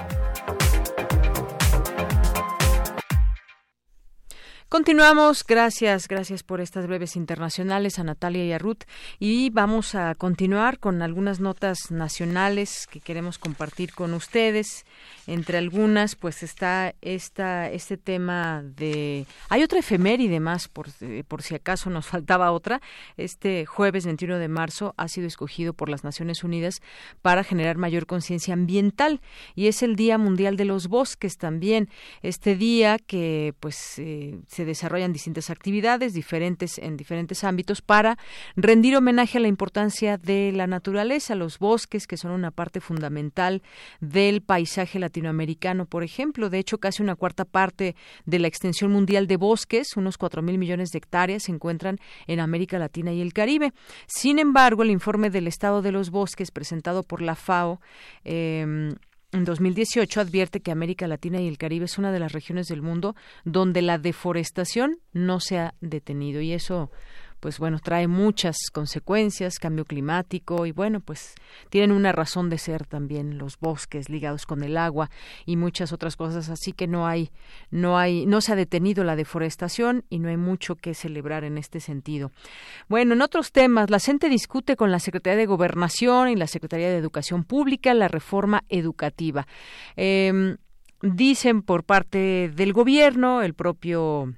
Continuamos, gracias, gracias por estas breves internacionales a Natalia y a Ruth y vamos a continuar con algunas notas nacionales que queremos compartir con ustedes. Entre algunas, pues está esta, este tema de... Hay otra efeméride más, por, eh, por si acaso nos faltaba otra. Este jueves 21 de marzo ha sido escogido por las Naciones Unidas para generar mayor conciencia ambiental y es el Día Mundial de los Bosques también. Este día que pues eh, se desarrollan distintas actividades diferentes en diferentes ámbitos para rendir homenaje a la importancia de la naturaleza, los bosques que son una parte fundamental del paisaje latinoamericano, por ejemplo. De hecho, casi una cuarta parte de la extensión mundial de bosques, unos cuatro mil millones de hectáreas, se encuentran en América Latina y el Caribe. Sin embargo, el informe del estado de los bosques presentado por la FAO eh, en 2018 advierte que América Latina y el Caribe es una de las regiones del mundo donde la deforestación no se ha detenido y eso pues bueno, trae muchas consecuencias, cambio climático y bueno, pues tienen una razón de ser también los bosques ligados con el agua y muchas otras cosas, así que no hay no hay no se ha detenido la deforestación y no hay mucho que celebrar en este sentido. Bueno, en otros temas, la gente discute con la Secretaría de Gobernación y la Secretaría de Educación Pública la reforma educativa. Em, dicen por parte del gobierno, el propio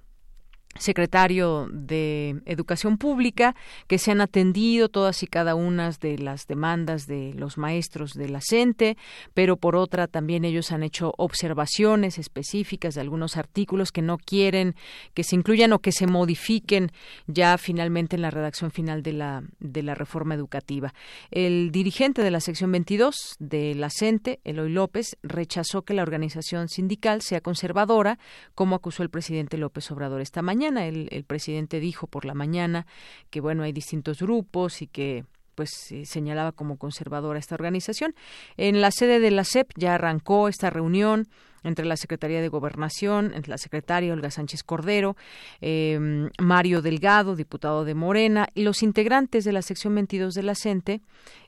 secretario de Educación Pública, que se han atendido todas y cada una de las demandas de los maestros de la CENTE, pero por otra también ellos han hecho observaciones específicas de algunos artículos que no quieren que se incluyan o que se modifiquen ya finalmente en la redacción final de la, de la reforma educativa. El dirigente de la sección 22 de la CENTE, Eloy López, rechazó que la organización sindical sea conservadora, como acusó el presidente López Obrador esta mañana el, presidente dijo por la mañana que, bueno, hay distintos grupos y que pues señalaba como conservadora esta organización. En la sede de la CEP ya arrancó esta reunión entre la Secretaría de Gobernación, entre la secretaria Olga Sánchez Cordero, em, Mario Delgado, diputado de Morena, y los integrantes de la sección 22 de la CENTE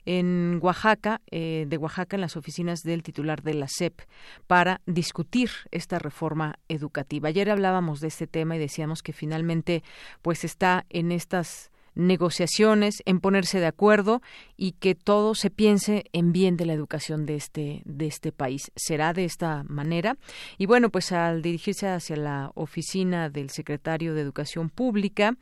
en Oaxaca, eh, de Oaxaca, en las oficinas del titular de la CEP, para discutir esta reforma educativa. Ayer hablábamos de este tema y decíamos que finalmente pues está en estas negociaciones, en ponerse de acuerdo y que todo se piense en bien de la educación de este de este país. Será de esta manera. Y bueno, pues al dirigirse hacia la oficina del secretario de Educación Pública,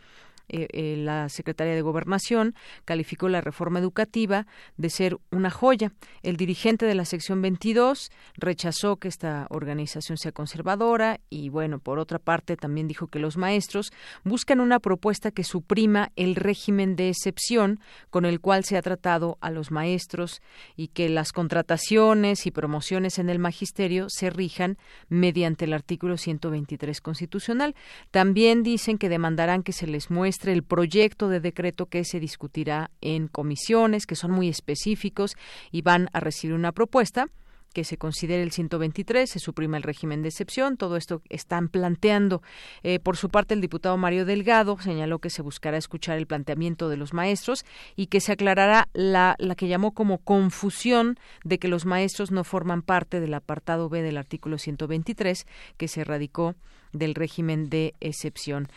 eh, eh, la secretaria de Gobernación calificó la reforma educativa de ser una joya. El dirigente de la sección 22 rechazó que esta organización sea conservadora y, bueno, por otra parte, también dijo que los maestros buscan una propuesta que suprima el régimen de excepción con el cual se ha tratado a los maestros y que las contrataciones y promociones en el magisterio se rijan mediante el artículo 123 constitucional. También dicen que demandarán que se les muestre el proyecto de decreto que se discutirá en comisiones, que son muy específicos y van a recibir una propuesta que se considere el 123, se suprime el régimen de excepción. Todo esto están planteando. Eh, por su parte, el diputado Mario Delgado señaló que se buscará escuchar el planteamiento de los maestros y que se aclarará la, la que llamó como confusión de que los maestros no forman parte del apartado B del artículo 123 que se radicó del régimen de excepción.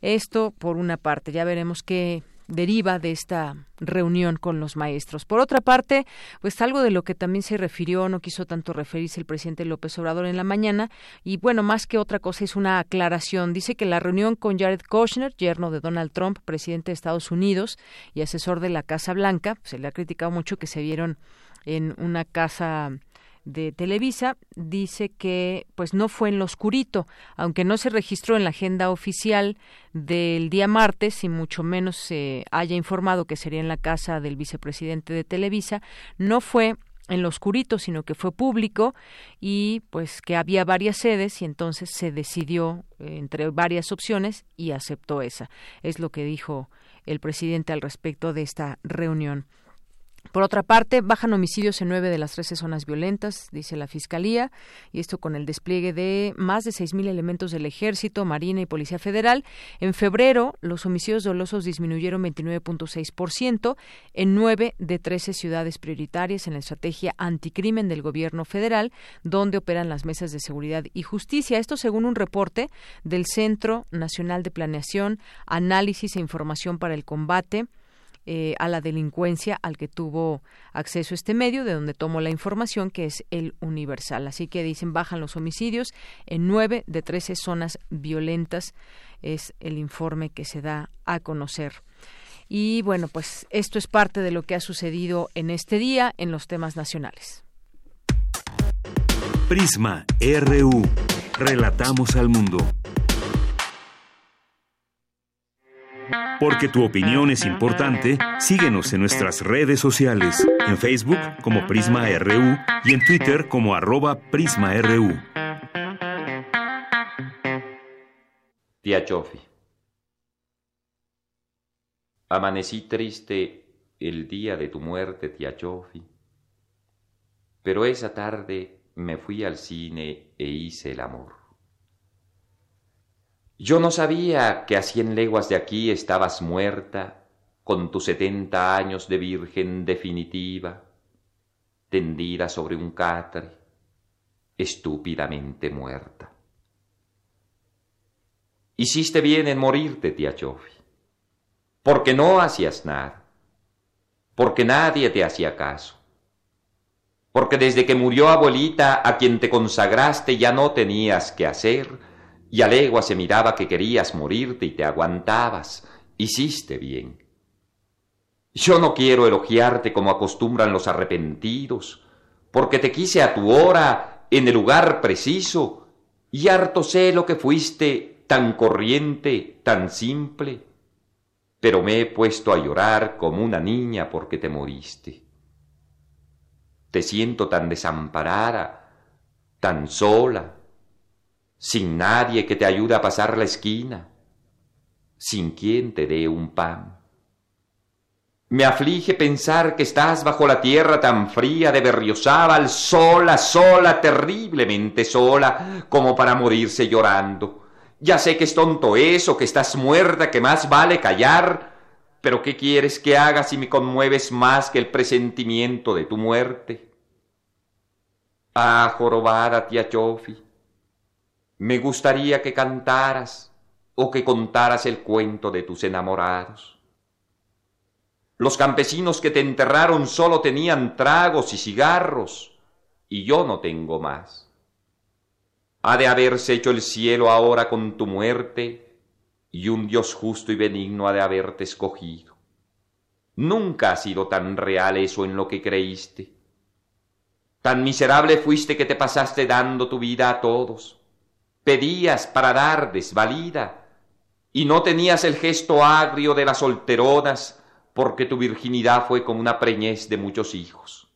Esto por una parte, ya veremos qué deriva de esta reunión con los maestros. Por otra parte, pues algo de lo que también se refirió, no quiso tanto referirse el presidente López Obrador en la mañana, y bueno, más que otra cosa es una aclaración. Dice que la reunión con Jared Kushner, yerno de Donald Trump, presidente de Estados Unidos y asesor de la Casa Blanca, se le ha criticado mucho que se vieron en una casa de Televisa dice que pues no fue en lo oscurito, aunque no se registró en la agenda oficial del día martes y mucho menos se haya informado que sería en la casa del vicepresidente de Televisa, no fue en lo oscurito, sino que fue público y pues que había varias sedes y entonces se decidió eh, entre varias opciones y aceptó esa. Es lo que dijo el presidente al respecto de esta reunión. Por otra parte, bajan homicidios en nueve de las trece zonas violentas, dice la Fiscalía, y esto con el despliegue de más de seis mil elementos del Ejército, Marina y Policía Federal. En febrero, los homicidios dolosos disminuyeron 29.6% en nueve de trece ciudades prioritarias en la estrategia anticrimen del Gobierno federal, donde operan las mesas de seguridad y justicia. Esto según un reporte del Centro Nacional de Planeación, Análisis e Información para el Combate eh, a la delincuencia al que tuvo acceso este medio, de donde tomó la información, que es el Universal. Así que dicen, bajan los homicidios en nueve de trece zonas violentas, es el informe que se da a conocer. Y bueno, pues esto es parte de lo que ha sucedido en este día en los temas nacionales. Prisma RU. Relatamos al mundo. Porque tu opinión es importante, síguenos en nuestras redes sociales, en Facebook como Prisma RU y en Twitter como arroba PrismaRU. Tía Chofi. Amanecí triste el día de tu muerte, tía Chofi. Pero esa tarde me fui al cine e hice el amor. Yo no sabía que a cien leguas de aquí estabas muerta, con tus setenta años de virgen definitiva, tendida sobre un catre, estúpidamente muerta. Hiciste bien en morirte, tía Chofi, porque no hacías nada, porque nadie te hacía caso, porque desde que murió abuelita a quien te consagraste ya no tenías que hacer, y a legua se miraba que querías morirte y te aguantabas. Hiciste bien. Yo no quiero elogiarte como acostumbran los arrepentidos, porque te quise a tu hora, en el lugar preciso, y harto sé lo que fuiste, tan corriente, tan simple. Pero me he puesto a llorar como una niña porque te moriste. Te siento tan desamparada, tan sola, sin nadie que te ayude a pasar la esquina, sin quien te dé un pan. Me aflige pensar que estás bajo la tierra tan fría de Berriozábal, sola, sola, terriblemente sola, como para morirse llorando. Ya sé que es tonto eso, que estás muerta, que más vale callar, pero ¿qué quieres que haga si me conmueves más que el presentimiento de tu muerte? Ah, jorobada tía Chofi, me gustaría que cantaras o que contaras el cuento de tus enamorados. Los campesinos que te enterraron solo tenían tragos y cigarros, y yo no tengo más. Ha de haberse hecho el cielo ahora con tu muerte, y un Dios justo y benigno ha de haberte escogido. Nunca ha sido tan real eso en lo que creíste. Tan miserable fuiste que te pasaste dando tu vida a todos pedías para dar desvalida, y no tenías el gesto agrio de las solteronas, porque tu virginidad fue como una preñez de muchos hijos.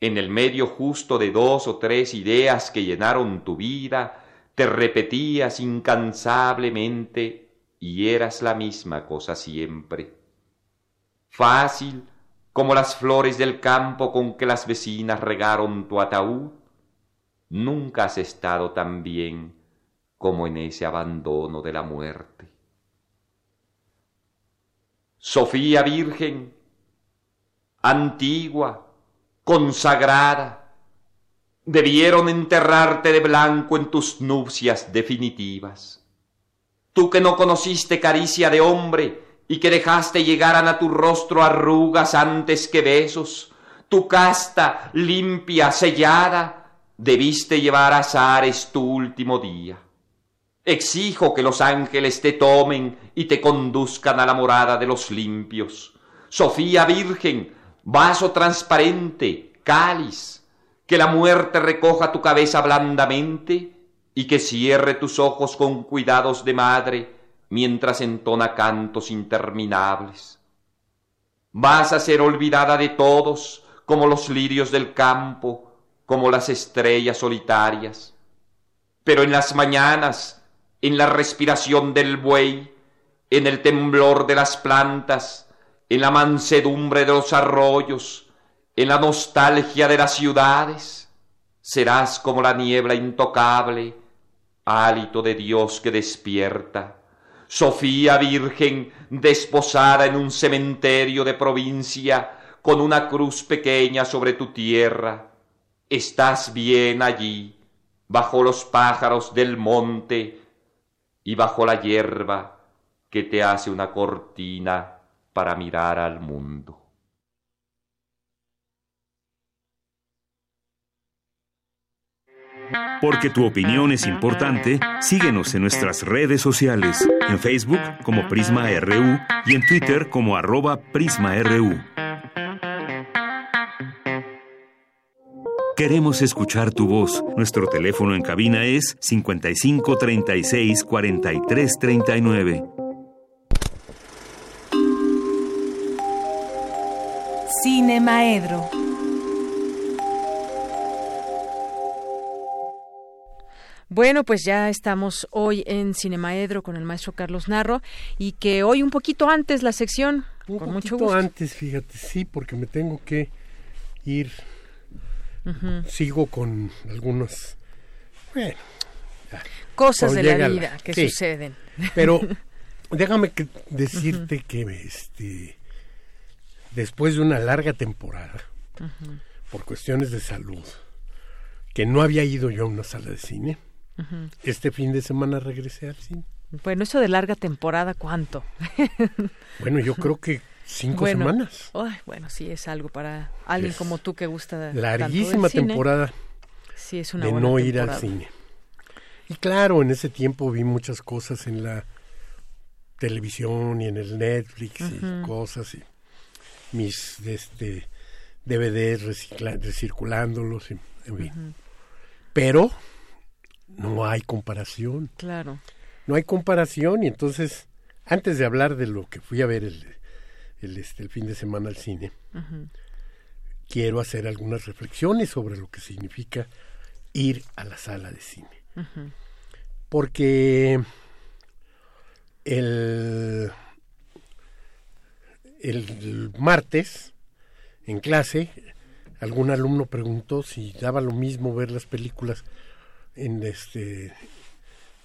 En el medio justo de dos o tres ideas que llenaron tu vida, te repetías incansablemente y eras la misma cosa siempre. Fácil como las flores del campo con que las vecinas regaron tu ataúd, nunca has estado tan bien como en ese abandono de la muerte. Sofía Virgen, antigua, consagrada, debieron enterrarte de blanco en tus nupcias definitivas. Tú que no conociste caricia de hombre y que dejaste llegar a tu rostro arrugas antes que besos, tu casta limpia, sellada, debiste llevar a Zares tu último día. Exijo que los ángeles te tomen y te conduzcan a la morada de los limpios. Sofía Virgen, vaso transparente, cáliz, que la muerte recoja tu cabeza blandamente y que cierre tus ojos con cuidados de madre mientras entona cantos interminables. Vas a ser olvidada de todos como los lirios del campo, como las estrellas solitarias. Pero en las mañanas, en la respiración del buey, en el temblor de las plantas, en la mansedumbre de los arroyos, en la nostalgia de las ciudades. Serás como la niebla intocable, hálito de Dios que despierta. Sofía Virgen desposada en un cementerio de provincia, con una cruz pequeña sobre tu tierra. Estás bien allí, bajo los pájaros del monte y bajo la hierba que te hace una cortina para mirar al mundo. Porque tu opinión es importante, síguenos en nuestras redes sociales, en Facebook como Prisma RU y en Twitter como arroba PrismaRU. Queremos escuchar tu voz. Nuestro teléfono en cabina es 55 36 43 39. Cine Maedro. Bueno, pues ya estamos hoy en Cinemaedro con el maestro Carlos Narro y que hoy un poquito antes la sección, un con poquito mucho gusto. antes, fíjate, sí, porque me tengo que ir. Sigo con algunos, bueno, ya. Cosas de la vida que sí. suceden. Pero déjame que decirte que este después de una larga temporada, por cuestiones de salud, que no había ido yo a una sala de cine, este fin de semana regresé al cine. Bueno, eso de larga temporada, ¿cuánto? Bueno, yo creo que cinco Bueno, semanas. ay, bueno, sí, es algo para alguien Es como tú que gusta tanto del Larguísima cine. temporada Sí, es una de buena no ir al cine. Y claro, en ese tiempo vi muchas cosas en la televisión y en el Netflix y cosas y mis este DVDs recicla- recirculándolos, y- en fin. Pero no hay comparación. Claro. No hay comparación y entonces, antes de hablar de lo que fui a ver el, el, este, el fin de semana al cine, quiero hacer algunas reflexiones sobre lo que significa ir a la sala de cine. Porque el, el martes, en clase, algún alumno preguntó si daba lo mismo ver las películas en este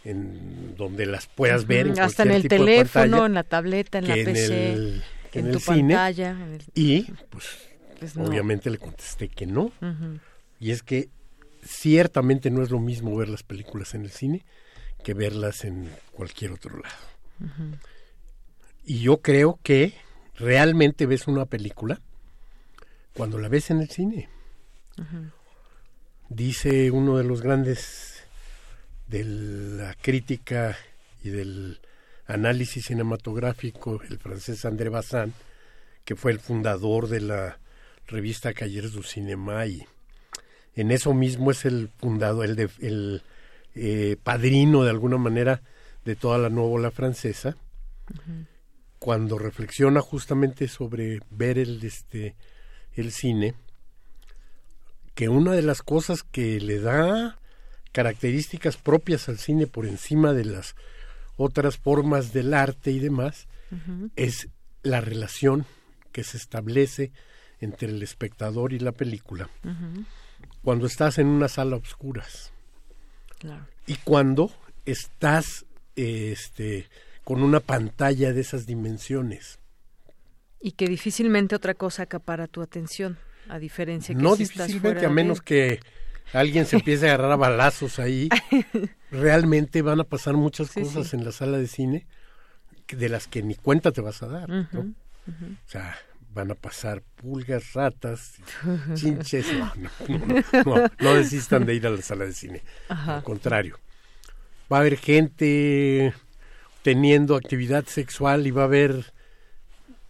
en donde las puedas ver en Hasta en el tipo teléfono, pantalla, en la tableta, en la PC, el- en, en el cine. pantalla. en el- y pues, Pues no. obviamente le contesté que no y es que ciertamente no es lo mismo ver las películas en el cine que verlas en cualquier otro lado. Y yo creo que realmente ves una película cuando la ves en el cine. Dice uno de los grandes de la crítica y del análisis cinematográfico, el francés André Bazin, que fue el fundador de la revista Cahiers du Cinéma y en eso mismo es el fundador, el, de- el eh, padrino de alguna manera de toda la nueva ola francesa, cuando reflexiona justamente sobre ver el, este, el cine, que una de las cosas que le da características propias al cine por encima de las otras formas del arte y demás, es la relación que se establece entre el espectador y la película cuando estás en una sala a oscuras Claro. y cuando estás este con una pantalla de esas dimensiones. Y que difícilmente otra cosa acapara tu atención, a diferencia que No si estás difícilmente, fuera a menos de- que alguien se empiece a agarrar a balazos ahí, realmente van a pasar muchas Sí, cosas sí. en la sala de cine de las que ni cuenta te vas a dar. O sea, van a pasar pulgas, ratas, chinches. No, no, no, no, no desistan de ir a la sala de cine. Ajá. Al contrario. Va a haber gente teniendo actividad sexual y va a haber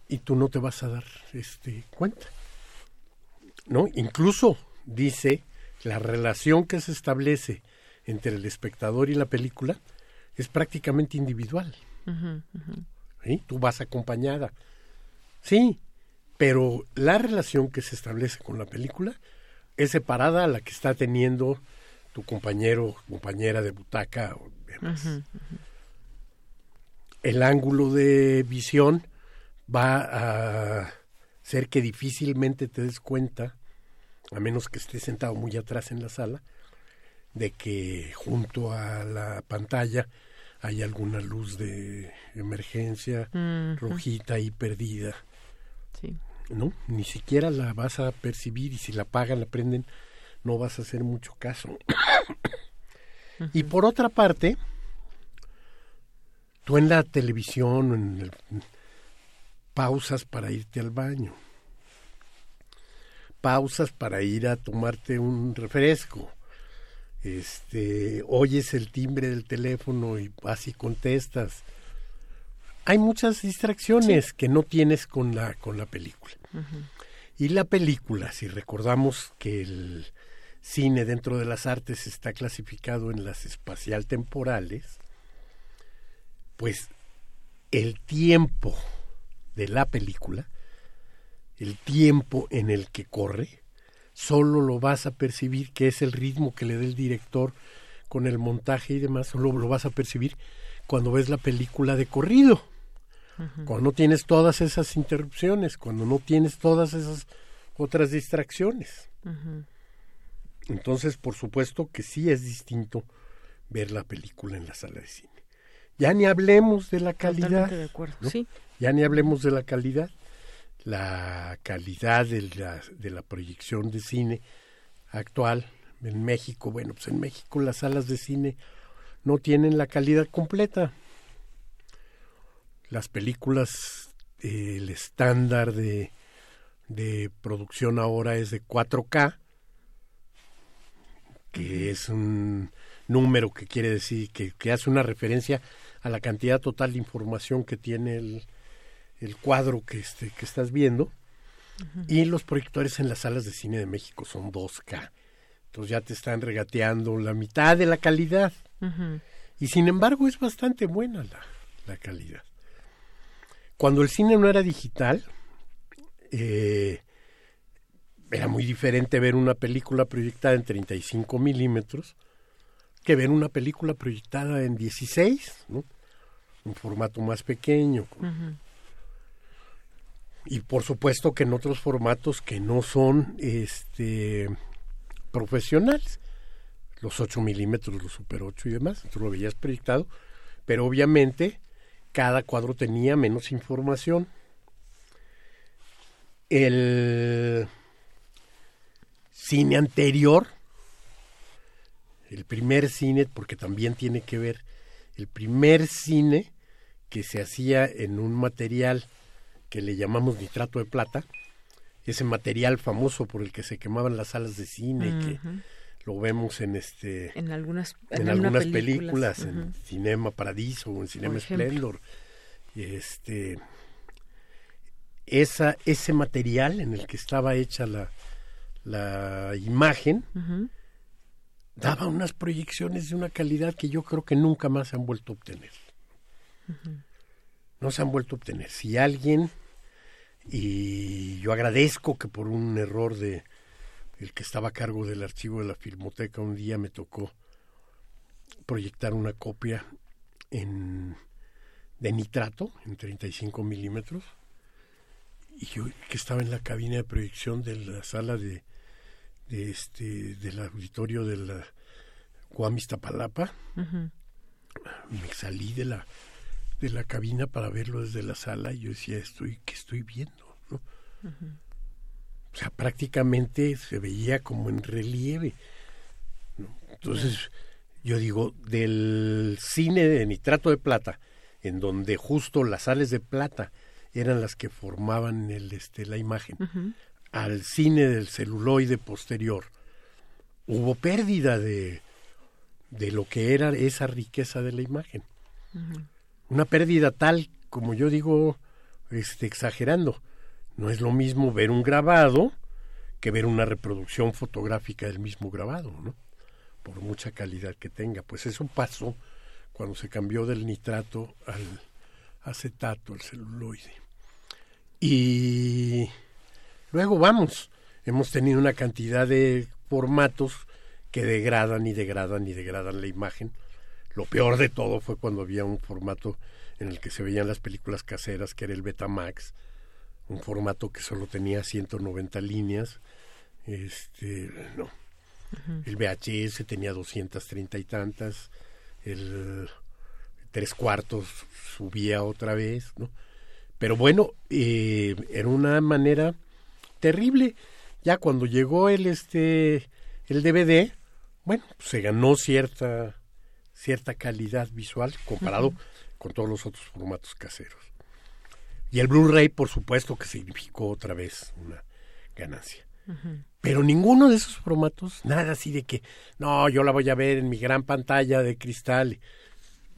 y tú no te vas a dar este cuenta. ¿No? Incluso dice la relación que se establece entre el espectador y la película es prácticamente individual. ¿sí? Tú vas acompañada. Sí, pero la relación que se establece con la película es separada a la que está teniendo tu compañero, compañera de butaca o demás. El ángulo de visión va a ser que difícilmente te des cuenta, a menos que estés sentado muy atrás en la sala, de que junto a la pantalla hay alguna luz de emergencia rojita y perdida. Sí. ¿No? Ni siquiera la vas a percibir y si la apagan, la prenden, no vas a hacer mucho caso. Y por otra parte, tú en la televisión, en el, pausas para irte al baño, pausas para ir a tomarte un refresco, este, oyes el timbre del teléfono y vas y contestas. Hay muchas distracciones que no tienes con la, con la película. Y la película, si recordamos que el cine dentro de las artes está clasificado en las espacial temporales, pues el tiempo de la película, el tiempo en el que corre, solo lo vas a percibir, que es el ritmo que le da el director con el montaje y demás, solo lo vas a percibir cuando ves la película de corrido, cuando no tienes todas esas interrupciones, cuando no tienes todas esas otras distracciones. Entonces, por supuesto que sí es distinto ver la película en la sala de cine. Ya ni hablemos de la calidad. De acuerdo. Sí. Ya ni hablemos de la calidad la calidad de la, de la proyección de cine actual en México. Bueno, pues en México las salas de cine no tienen la calidad completa. Las películas, eh, el estándar de, de producción ahora es de 4K, que es un número que quiere decir que, que hace una referencia a la cantidad total de información que tiene el, el cuadro que, este, que estás viendo. Y los proyectores en las salas de cine de México son 2K. Entonces ya te están regateando la mitad de la calidad. Y sin embargo es bastante buena la, la, calidad. Cuando el cine no era digital, eh, era muy diferente ver una película proyectada en 35 milímetros que ver una película proyectada en 16, ¿no? un formato más pequeño y por supuesto que en otros formatos que no son este profesionales. Los 8 milímetros los super 8 y demás tú lo veías proyectado pero obviamente cada cuadro tenía menos información. El cine anterior el primer cine porque también tiene que ver el primer cine que se hacía en un material que le llamamos nitrato de plata, ese material famoso por el que se quemaban las salas de cine, que lo vemos en este en algunas en, algunas películas, en Cinema Paradiso o en Cinema Splendor. Este esa ese material en el que estaba hecha la la imagen daba unas proyecciones de una calidad que yo creo que nunca más se han vuelto a obtener. No se han vuelto a obtener. Si alguien y yo agradezco que por un error de el que estaba a cargo del archivo de la filmoteca un día me tocó proyectar una copia en de nitrato en 35 milímetros y yo que estaba en la cabina de proyección de la sala de, de este del auditorio de la Guamistapalapa me salí de la de la cabina para verlo desde la sala y yo decía, estoy, ¿qué estoy viendo? ¿no? O sea, prácticamente se veía como en relieve. Entonces, yo digo, del cine de nitrato de plata, en donde justo las sales de plata eran las que formaban el, este, la imagen, al cine del celuloide posterior, hubo pérdida de, de lo que era esa riqueza de la imagen una pérdida tal, como yo digo, este, exagerando. No es lo mismo ver un grabado que ver una reproducción fotográfica del mismo grabado, ¿no? Por mucha calidad que tenga. Pues eso pasó cuando se cambió del nitrato al acetato, al celuloide. Y luego vamos, hemos tenido una cantidad de formatos que degradan y degradan y degradan la imagen Lo peor de todo fue cuando había un formato en el que se veían las películas caseras, que era el Betamax, un formato que solo tenía 190 líneas. Este, no. El VHS tenía 230 y tantas. El tres cuartos subía otra vez, ¿no? Pero bueno, eh, era una manera terrible. Ya cuando llegó el este el DVD, bueno, se ganó cierta cierta calidad visual comparado con todos los otros formatos caseros. Y el Blu-ray, por supuesto, que significó otra vez una ganancia. Pero ninguno de esos formatos, nada así de que, no, yo la voy a ver en mi gran pantalla de cristal,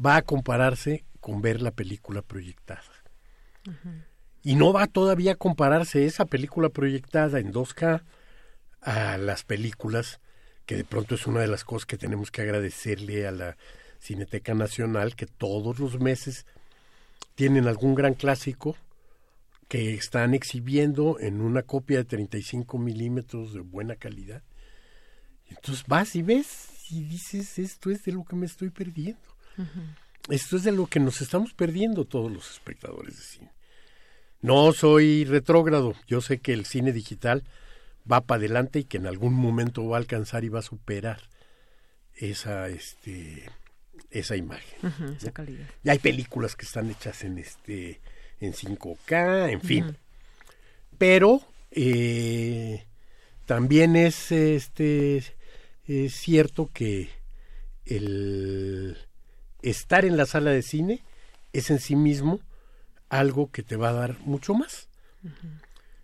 va a compararse con ver la película proyectada. Y no va todavía a compararse esa película proyectada en 2K a las películas, que de pronto es una de las cosas que tenemos que agradecerle a la Cineteca Nacional, que todos los meses tienen algún gran clásico que están exhibiendo en una copia de 35 milímetros de buena calidad. Entonces vas y ves y dices, esto es de lo que me estoy perdiendo. Esto es de lo que nos estamos perdiendo todos los espectadores de cine. No soy retrógrado, yo sé que el cine digital va para adelante y que en algún momento va a alcanzar y va a superar esa este esa imagen. esa calidad. Y hay películas que están hechas en este en 5K, en fin. Pero eh, también es este es cierto que el estar en la sala de cine es en sí mismo algo que te va a dar mucho más.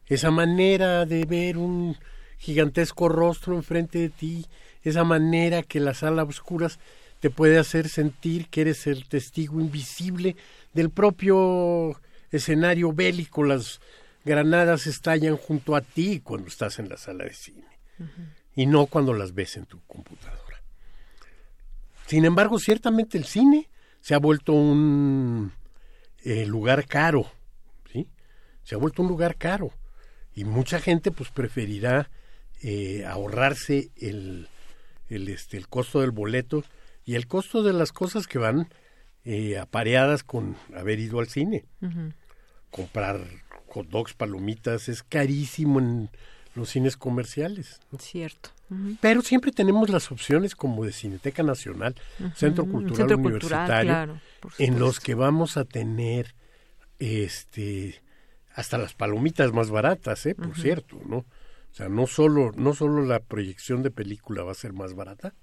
Esa manera de ver un gigantesco rostro enfrente de ti, esa manera que la sala oscuras te puede hacer sentir que eres el testigo invisible del propio escenario bélico. Las granadas estallan junto a ti cuando estás en la sala de cine y no cuando las ves en tu computadora. Sin embargo, ciertamente el cine se ha vuelto un eh, lugar caro, ¿sí? Se ha vuelto un lugar caro y mucha gente pues preferirá eh, ahorrarse el, el, este, el costo del boleto y el costo de las cosas que van eh, apareadas con haber ido al cine. Comprar hot dogs, palomitas, es carísimo en los cines comerciales. Cierto. Pero siempre tenemos las opciones como de Cineteca Nacional, Centro Cultural Universitario, en los que vamos a tener este hasta las palomitas más baratas, ¿eh? por cierto, ¿no? O sea, no solo, no solo la proyección de película va a ser más barata,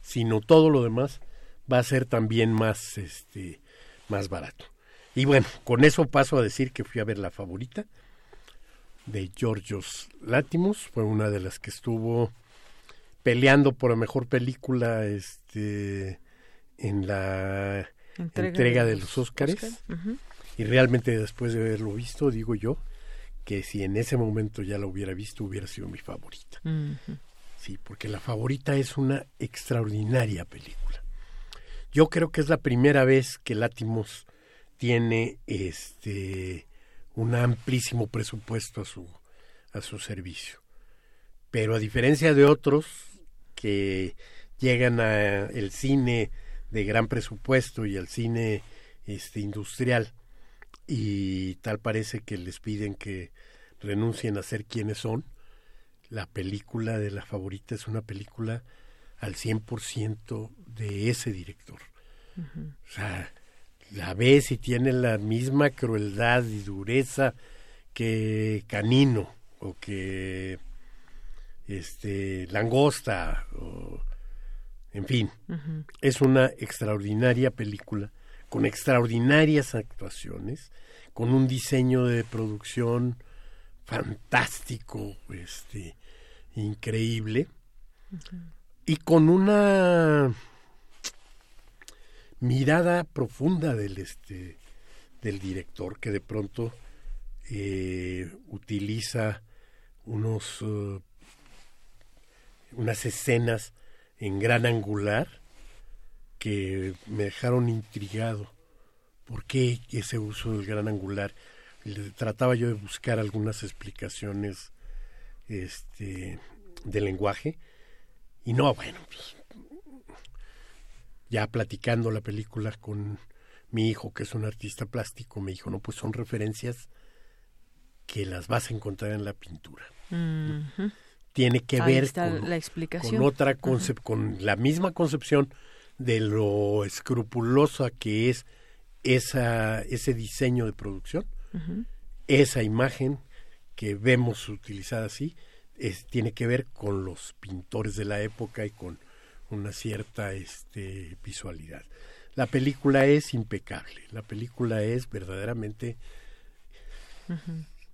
sino todo lo demás va a ser también más, este, más barato. Y bueno, con eso paso a decir que fui a ver la favorita de Georgios Látimos, fue una de las que estuvo peleando por la mejor película este en la entrega, de los Óscares. Y realmente después de haberlo visto, digo yo, que si en ese momento ya la hubiera visto, hubiera sido mi favorita. Sí, porque la favorita es una extraordinaria película. Yo creo que es la primera vez que Látimos tiene este un amplísimo presupuesto a su a su servicio. Pero a diferencia de otros que llegan a el cine de gran presupuesto y al cine este industrial y tal parece que les piden que renuncien a ser quienes son. La película de la favorita es una película al 100% de ese director. O sea, la ves y tiene la misma crueldad y dureza que Canino o que este Langosta o en fin, es una extraordinaria película con extraordinarias actuaciones, con un diseño de producción fantástico, este, increíble, y con una mirada profunda del este del director que de pronto eh, utiliza unos uh, unas escenas en gran angular que me dejaron intrigado. ¿Por qué ese uso del gran angular? Trataba yo de buscar algunas explicaciones este, del lenguaje y no, bueno, pues, ya platicando la película con mi hijo, que es un artista plástico, me dijo, no, pues son referencias que las vas a encontrar en la pintura. Tiene que ver con, la explicación. con otra concep con la misma concepción de lo escrupulosa que es esa, ese diseño de producción, esa imagen que vemos utilizada así, es, tiene que ver con los pintores de la época y con una cierta este, visualidad. La película es impecable, la película es verdaderamente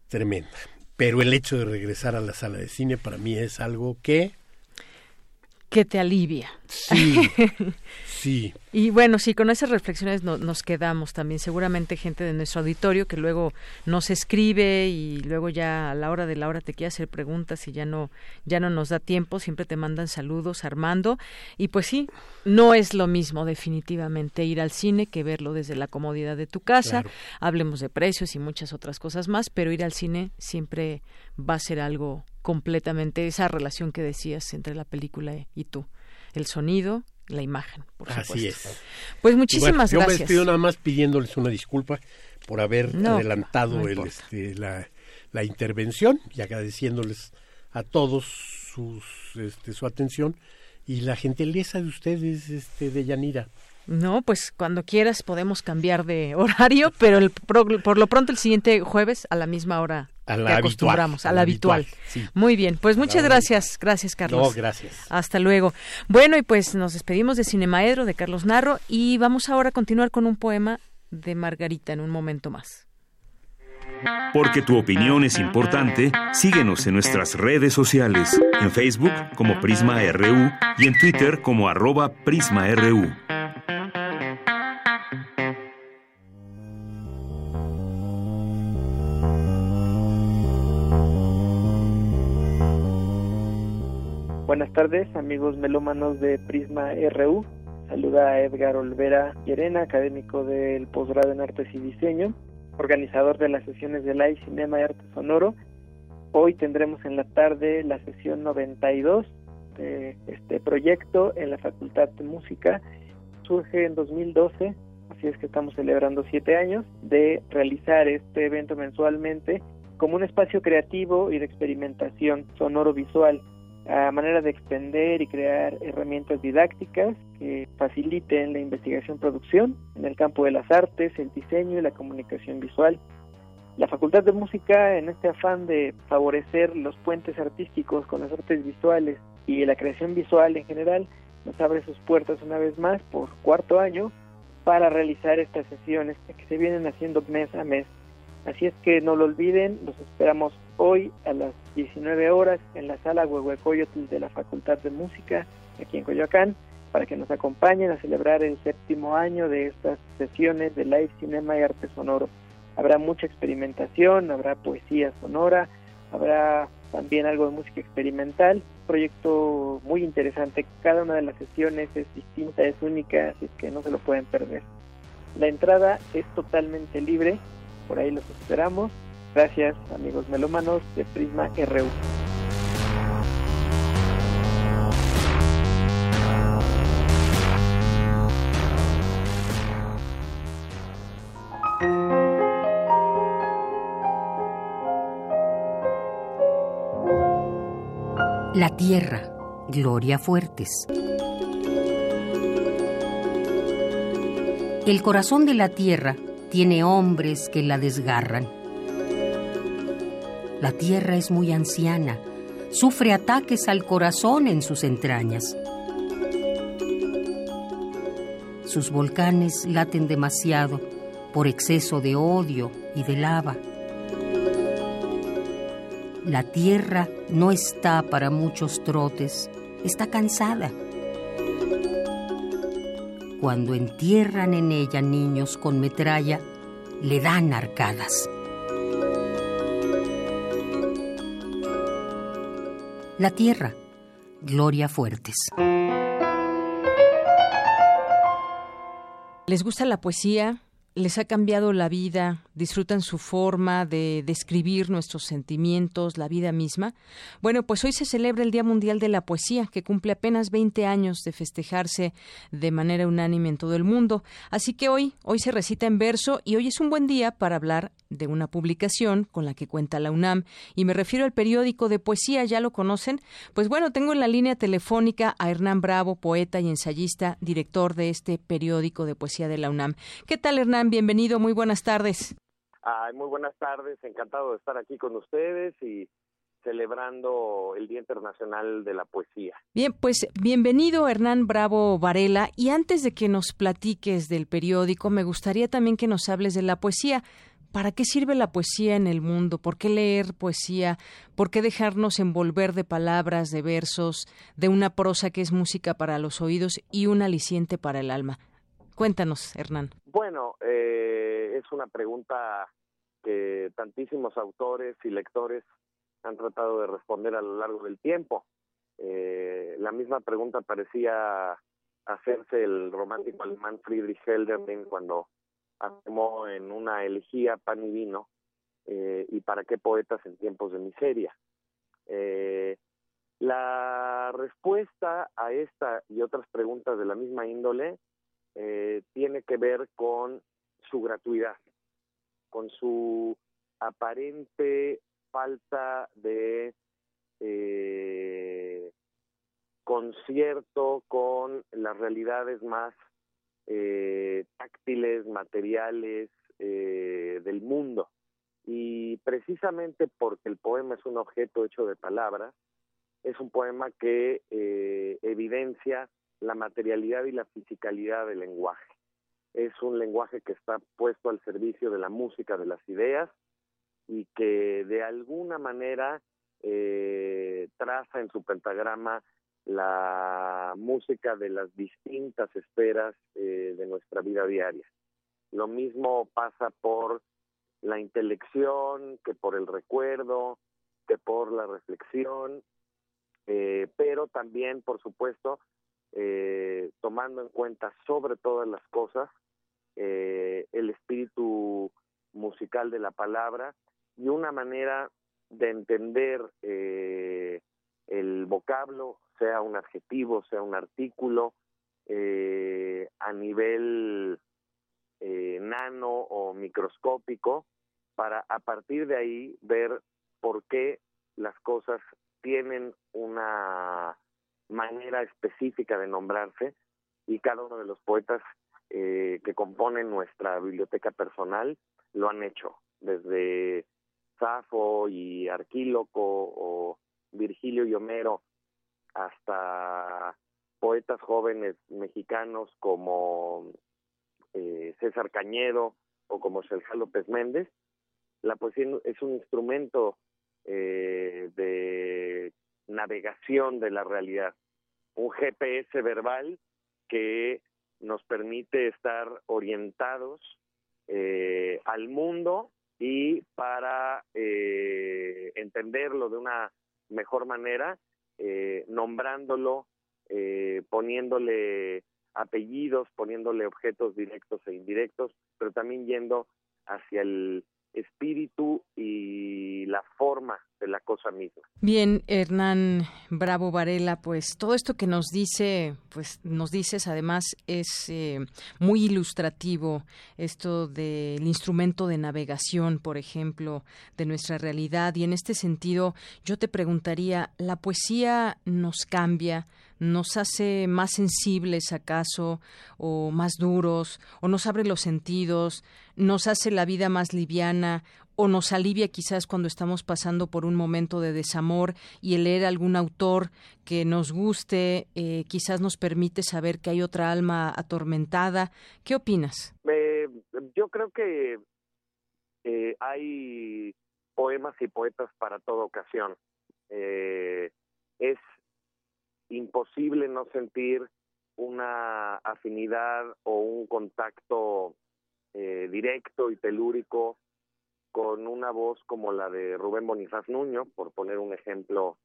tremenda. Pero el hecho de regresar a la sala de cine para mí es algo que que te alivia. Sí, sí. Y bueno, sí, con esas reflexiones nos quedamos también. Seguramente gente de nuestro auditorio que luego nos escribe y luego ya a la hora de la hora te quiere hacer preguntas y ya no, ya no nos da tiempo. Siempre te mandan saludos, Armando. Y pues sí, no es lo mismo definitivamente ir al cine que verlo desde la comodidad de tu casa. Hablemos de precios y muchas otras cosas más, pero ir al cine siempre va a ser algo completamente esa relación que decías entre la película y tú, el sonido, la imagen, por supuesto. Así es. Pues muchísimas gracias. Yo me despido nada más pidiéndoles una disculpa por haber adelantado el, este, la, la, intervención y agradeciéndoles a todos sus, este, su atención y la gentileza de ustedes, este, de Yanira. No, pues cuando quieras podemos cambiar de horario, pero el, por, lo pronto el siguiente jueves a la misma hora a la acostumbramos, a la habitual. Muy bien, pues muchas gracias, gracias Carlos. No, gracias. Hasta luego. Bueno, y pues nos despedimos de Cinemaedro de Carlos Narro y vamos ahora a continuar con un poema de Margarita en un momento más. Porque tu opinión es importante, síguenos en nuestras redes sociales, en Facebook como Prisma RU y en Twitter como arroba PrismaRU. Buenas tardes, amigos melómanos de Prisma RU. Saluda a Edgar Olvera Llerena, académico del posgrado en Artes y Diseño, organizador de las sesiones de Live Cinema y Arte Sonoro. Hoy tendremos en la tarde la sesión 92 de este proyecto en la Facultad de Música. Surge en 2012, así es que estamos celebrando siete años de realizar este evento mensualmente como un espacio creativo y de experimentación sonoro-visual a manera de extender y crear herramientas didácticas que faciliten la investigación-producción en el campo de las artes, el diseño y la comunicación visual. La Facultad de Música, en este afán de favorecer los puentes artísticos con las artes visuales y la creación visual en general, nos abre sus puertas una vez más por cuarto año para realizar estas sesiones que se vienen haciendo mes a mes Así es que no lo olviden, los esperamos hoy a las 19 horas en la sala Huehuecoyotl de la Facultad de Música, aquí en Coyoacán, para que nos acompañen a celebrar el séptimo año de estas sesiones de live cinema y arte sonoro. Habrá mucha experimentación, habrá poesía sonora, habrá también algo de música experimental, proyecto muy interesante. Cada una de las sesiones es distinta, es única, así que no se lo pueden perder. La entrada es totalmente libre por ahí los esperamos. Gracias amigos melómanos de Prisma RU. La Tierra, Gloria Fuertes. El corazón de la Tierra tiene hombres que la desgarran. La tierra es muy anciana, sufre ataques al corazón en sus entrañas. Sus volcanes laten demasiado por exceso de odio y de lava. La tierra no está para muchos trotes, está cansada cuando entierran en ella niños con metralla, le dan arcadas. La tierra, Gloria Fuertes. ¿Les gusta la poesía? ¿Les ha cambiado la vida disfrutan su forma de describir nuestros sentimientos, la vida misma. Bueno, pues hoy se celebra el Día Mundial de la Poesía, que cumple apenas 20 años de festejarse de manera unánime en todo el mundo. Así que hoy, hoy se recita en verso y hoy es un buen día para hablar de una publicación con la que cuenta la UNAM y me refiero al periódico de poesía, ya lo conocen. Pues bueno, tengo en la línea telefónica a Hernán Bravo, poeta y ensayista, director de este periódico de poesía de la UNAM. ¿Qué tal Hernán? Bienvenido, muy buenas tardes. Ay, muy buenas tardes, encantado de estar aquí con ustedes y celebrando el Día Internacional de la Poesía. Bien, pues bienvenido Hernán Bravo Varela y antes de que nos platiques del periódico, me gustaría también que nos hables de la poesía. ¿Para qué sirve la poesía en el mundo? ¿Por qué leer poesía? ¿Por qué dejarnos envolver de palabras, de versos, de una prosa que es música para los oídos y un aliciente para el alma? Cuéntanos, Hernán. Bueno, eh, es una pregunta que tantísimos autores y lectores han tratado de responder a lo largo del tiempo. Eh, la misma pregunta parecía hacerse el romántico alemán Friedrich Hölderlin cuando afirmó en una elegía pan y vino eh, y para qué poetas en tiempos de miseria. Eh, la respuesta a esta y otras preguntas de la misma índole eh, tiene que ver con su gratuidad, con su aparente falta de concierto con las realidades más eh, táctiles, materiales eh, del mundo. Y precisamente porque el poema es un objeto hecho de palabras, es un poema que eh, evidencia la materialidad y la fisicalidad del lenguaje. Es un lenguaje que está puesto al servicio de la música, de las ideas, y que de alguna manera eh, traza en su pentagrama la música de las distintas esferas eh, de nuestra vida diaria. Lo mismo pasa por la intelección, que por el recuerdo, que por la reflexión, eh, pero también, por supuesto, eh, tomando en cuenta sobre todas las cosas el espíritu musical de la palabra y una manera de entender el vocablo, sea un adjetivo, sea un artículo, eh, a nivel eh, nano o microscópico, para a partir de ahí ver por qué las cosas tienen una manera específica de nombrarse y cada uno de los poetas eh, que componen nuestra biblioteca personal lo han hecho, desde Safo y Arquíloco o Virgilio y Homero hasta poetas jóvenes mexicanos como eh, César Cañedo o como Sergio López Méndez, la poesía es un instrumento eh, de navegación de la realidad, un GPS verbal que nos permite estar orientados eh, al mundo y para entenderlo de una mejor manera, eh, nombrándolo, eh, poniéndole apellidos, poniéndole objetos directos e indirectos, pero también yendo hacia el espíritu y la forma de la cosa misma. Bien, Hernán Bravo Varela, pues todo esto que nos dice, pues nos dices además es eh, muy ilustrativo esto del instrumento de navegación, por ejemplo, de nuestra realidad y en este sentido yo te preguntaría, ¿la poesía nos cambia? Nos hace más sensibles acaso o más duros o nos abre los sentidos, nos hace la vida más liviana o nos alivia quizás cuando estamos pasando por un momento de desamor y el leer algún autor que nos guste eh, quizás nos permite saber que hay otra alma atormentada. ¿Qué opinas? Eh, yo creo que eh, hay poemas y poetas para toda ocasión. es imposible no sentir una afinidad o un contacto directo y telúrico con una voz como la de Rubén Bonifaz Nuño, por poner un ejemplo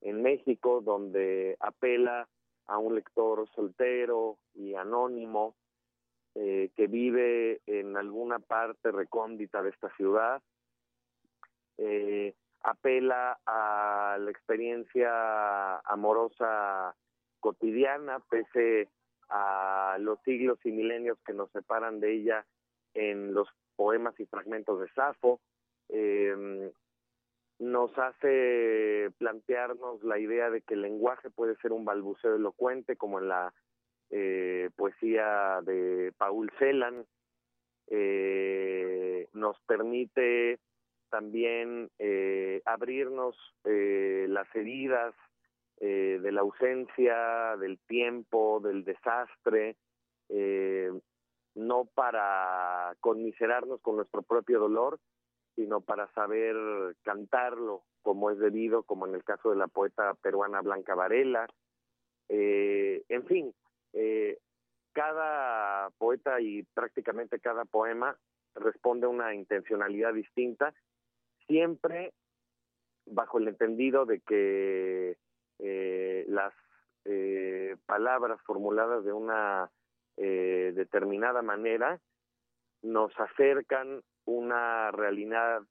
en México, donde apela a un lector soltero y anónimo eh, que vive en alguna parte recóndita de esta ciudad, eh, apela a la experiencia amorosa cotidiana, pese a los siglos y milenios que nos separan de ella en los poemas y fragmentos de Safo. Eh, nos hace plantearnos la idea de que el lenguaje puede ser un balbuceo elocuente, como en la eh, poesía de Paul Celan. Eh, nos permite también eh, abrirnos eh, las heridas eh, de la ausencia, del tiempo, del desastre, eh, no para conmiserarnos con nuestro propio dolor, sino para saber cantarlo como es debido, como en el caso de la poeta peruana Blanca Varela. Eh, en fin, eh, cada poeta y prácticamente cada poema responde a una intencionalidad distinta, siempre bajo el entendido de que eh, las eh, palabras formuladas de una eh, determinada manera nos acercan una realidad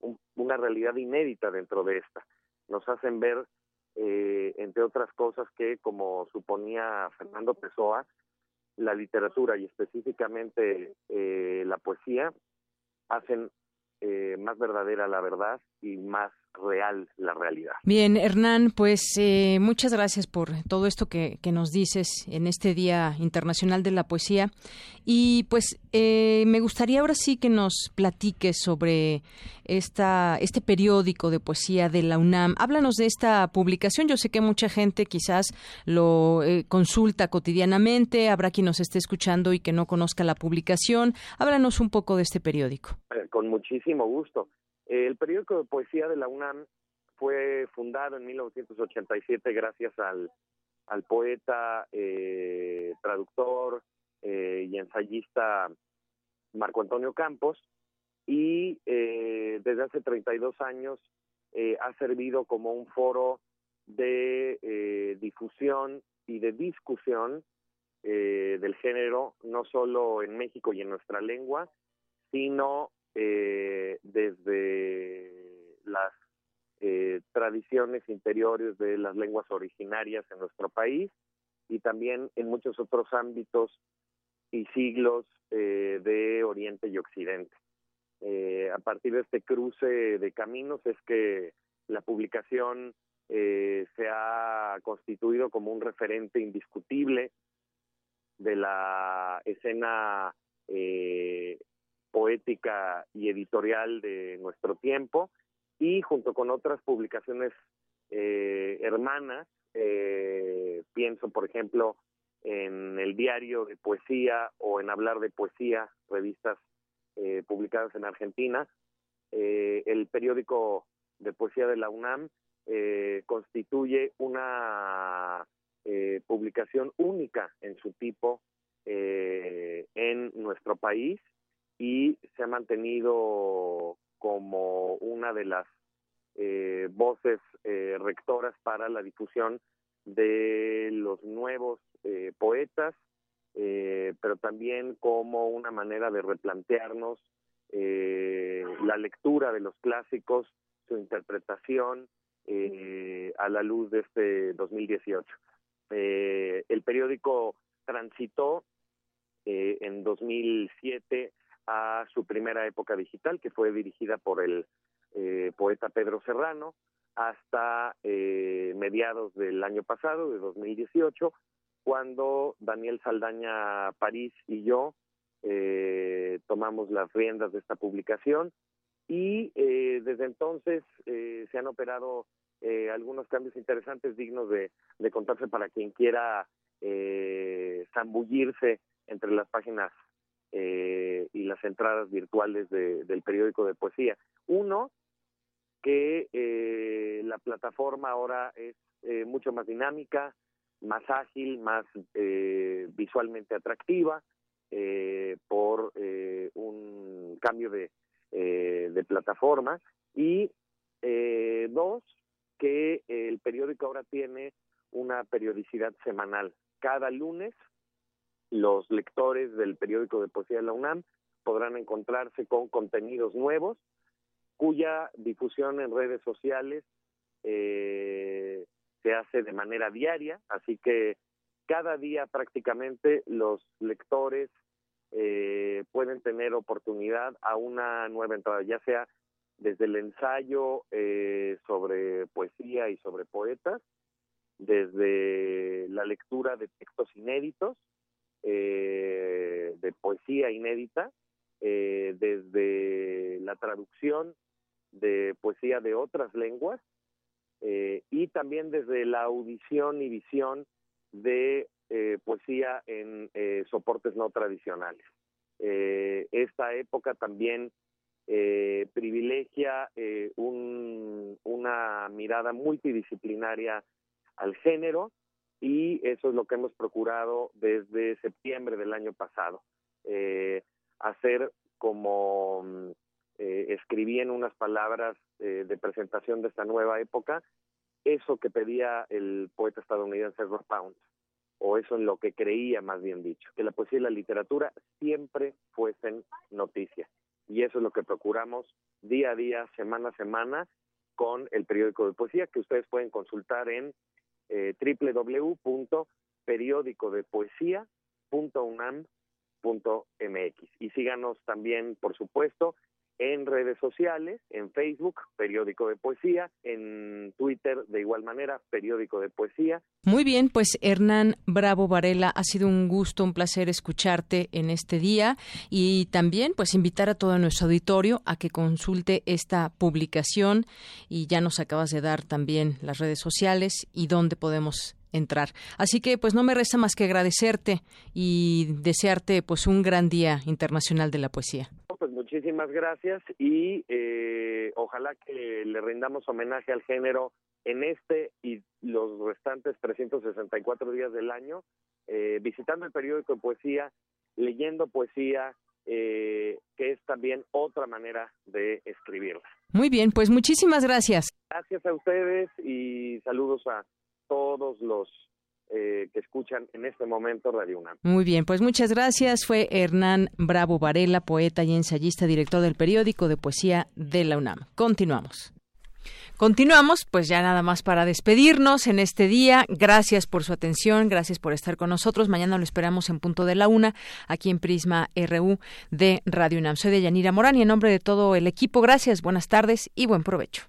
un, una realidad inédita dentro de esta. Nos hacen ver eh, entre otras cosas que como suponía Fernando Pessoa la literatura y específicamente eh, la poesía hacen eh, más verdadera la verdad y más real la realidad. Bien, Hernán, pues eh, muchas gracias por todo esto que, que, nos dices en este Día Internacional de la Poesía. Y pues eh, me gustaría ahora sí que nos platiques sobre esta, este periódico de poesía de la UNAM. Háblanos de esta publicación. Yo sé que mucha gente quizás lo eh, consulta cotidianamente. Habrá quien nos esté escuchando y que no conozca la publicación. Háblanos un poco de este periódico. Eh, con muchísimo gusto. El periódico de poesía de la UNAM fue fundado en 1987 gracias al, poeta, eh, traductor eh, y ensayista Marco Antonio Campos y eh, desde hace 32 años eh, ha servido como un foro de eh, difusión y de discusión del género, no solo en México y en nuestra lengua, sino eh, desde las eh, tradiciones interiores de las lenguas originarias en nuestro país y también en muchos otros ámbitos y siglos eh, de Oriente y Occidente. Eh, a partir de este cruce de caminos es que la publicación se ha constituido como un referente indiscutible de la escena eh, poética y editorial de nuestro tiempo y junto con otras publicaciones eh, hermanas, eh, pienso por ejemplo en el diario de poesía o en hablar de poesía, revistas eh, publicadas en Argentina, eh, el periódico de poesía de la UNAM constituye una publicación única en su tipo en nuestro país y se ha mantenido como una de las eh, voces eh, rectoras para la difusión de los nuevos eh, poetas, eh, pero también como una manera de replantearnos eh, la lectura de los clásicos, su interpretación a la luz de este 2018. Eh, el periódico transitó en 2007 a su primera época digital, que fue dirigida por el eh, poeta Pedro Serrano, hasta eh, mediados del año pasado, de 2018, cuando Daniel Saldaña París y yo eh, tomamos las riendas de esta publicación. Y desde entonces se han operado algunos cambios interesantes dignos de, de contarse para quien quiera zambullirse entre las páginas eh, y las entradas virtuales de, del periódico de poesía. Uno, que eh, la plataforma ahora es eh, mucho más dinámica, más ágil, más eh, visualmente atractiva, eh, por eh, un cambio de, de plataforma. Y dos, que el periódico ahora tiene una periodicidad semanal. Cada lunes los lectores del periódico de poesía de la UNAM podrán encontrarse con contenidos nuevos cuya difusión en redes sociales eh, se hace de manera diaria, así que cada día prácticamente los lectores eh, pueden tener oportunidad a una nueva entrada, ya sea desde el ensayo eh, sobre poesía y sobre poetas, desde la lectura de textos inéditos, eh, de poesía inédita, eh, desde la traducción de poesía de otras lenguas eh, y también desde la audición y visión de eh, poesía en eh, soportes no tradicionales. esta época también privilegia un, una mirada multidisciplinaria al género y eso es lo que hemos procurado desde septiembre del año pasado. hacer como escribí en unas palabras de presentación de esta nueva época, eso que pedía el poeta estadounidense Robert Pound, o eso en lo que creía más bien dicho, que la poesía y la literatura siempre fuesen noticias. Y eso es lo que procuramos día a día, semana a semana, con el periódico de poesía, que ustedes pueden consultar en eh, www.periódicodepoesia.unam.mx. Y síganos también, por supuesto, en redes sociales, en Facebook, Periódico de Poesía, en Twitter de igual manera, Periódico de Poesía. Muy bien, pues Hernán Bravo Varela, ha sido un gusto, un placer escucharte en este día y también pues invitar a todo nuestro auditorio a que consulte esta publicación y ya nos acabas de dar también las redes sociales y dónde podemos entrar. Así que pues no me resta más que agradecerte y desearte pues un gran día internacional de la poesía. Muchísimas gracias y eh, ojalá que le rindamos homenaje al género en este y los restantes 364 días del año, eh, visitando el periódico de poesía, leyendo poesía, eh, que es también otra manera de escribirla. Muy bien, pues muchísimas gracias. Gracias a ustedes y saludos a todos los eh, que escuchan en este momento Radio UNAM. Muy bien, pues muchas gracias. Fue Hernán Bravo Varela, poeta y ensayista, director del periódico de poesía de la UNAM. Continuamos. Continuamos, pues ya nada más para despedirnos en este día. Gracias por su atención, gracias por estar con nosotros. Mañana lo esperamos en punto de la una, aquí en Prisma RU de Radio UNAM. Soy de Yanira Morán y en nombre de todo el equipo, gracias, buenas tardes y buen provecho.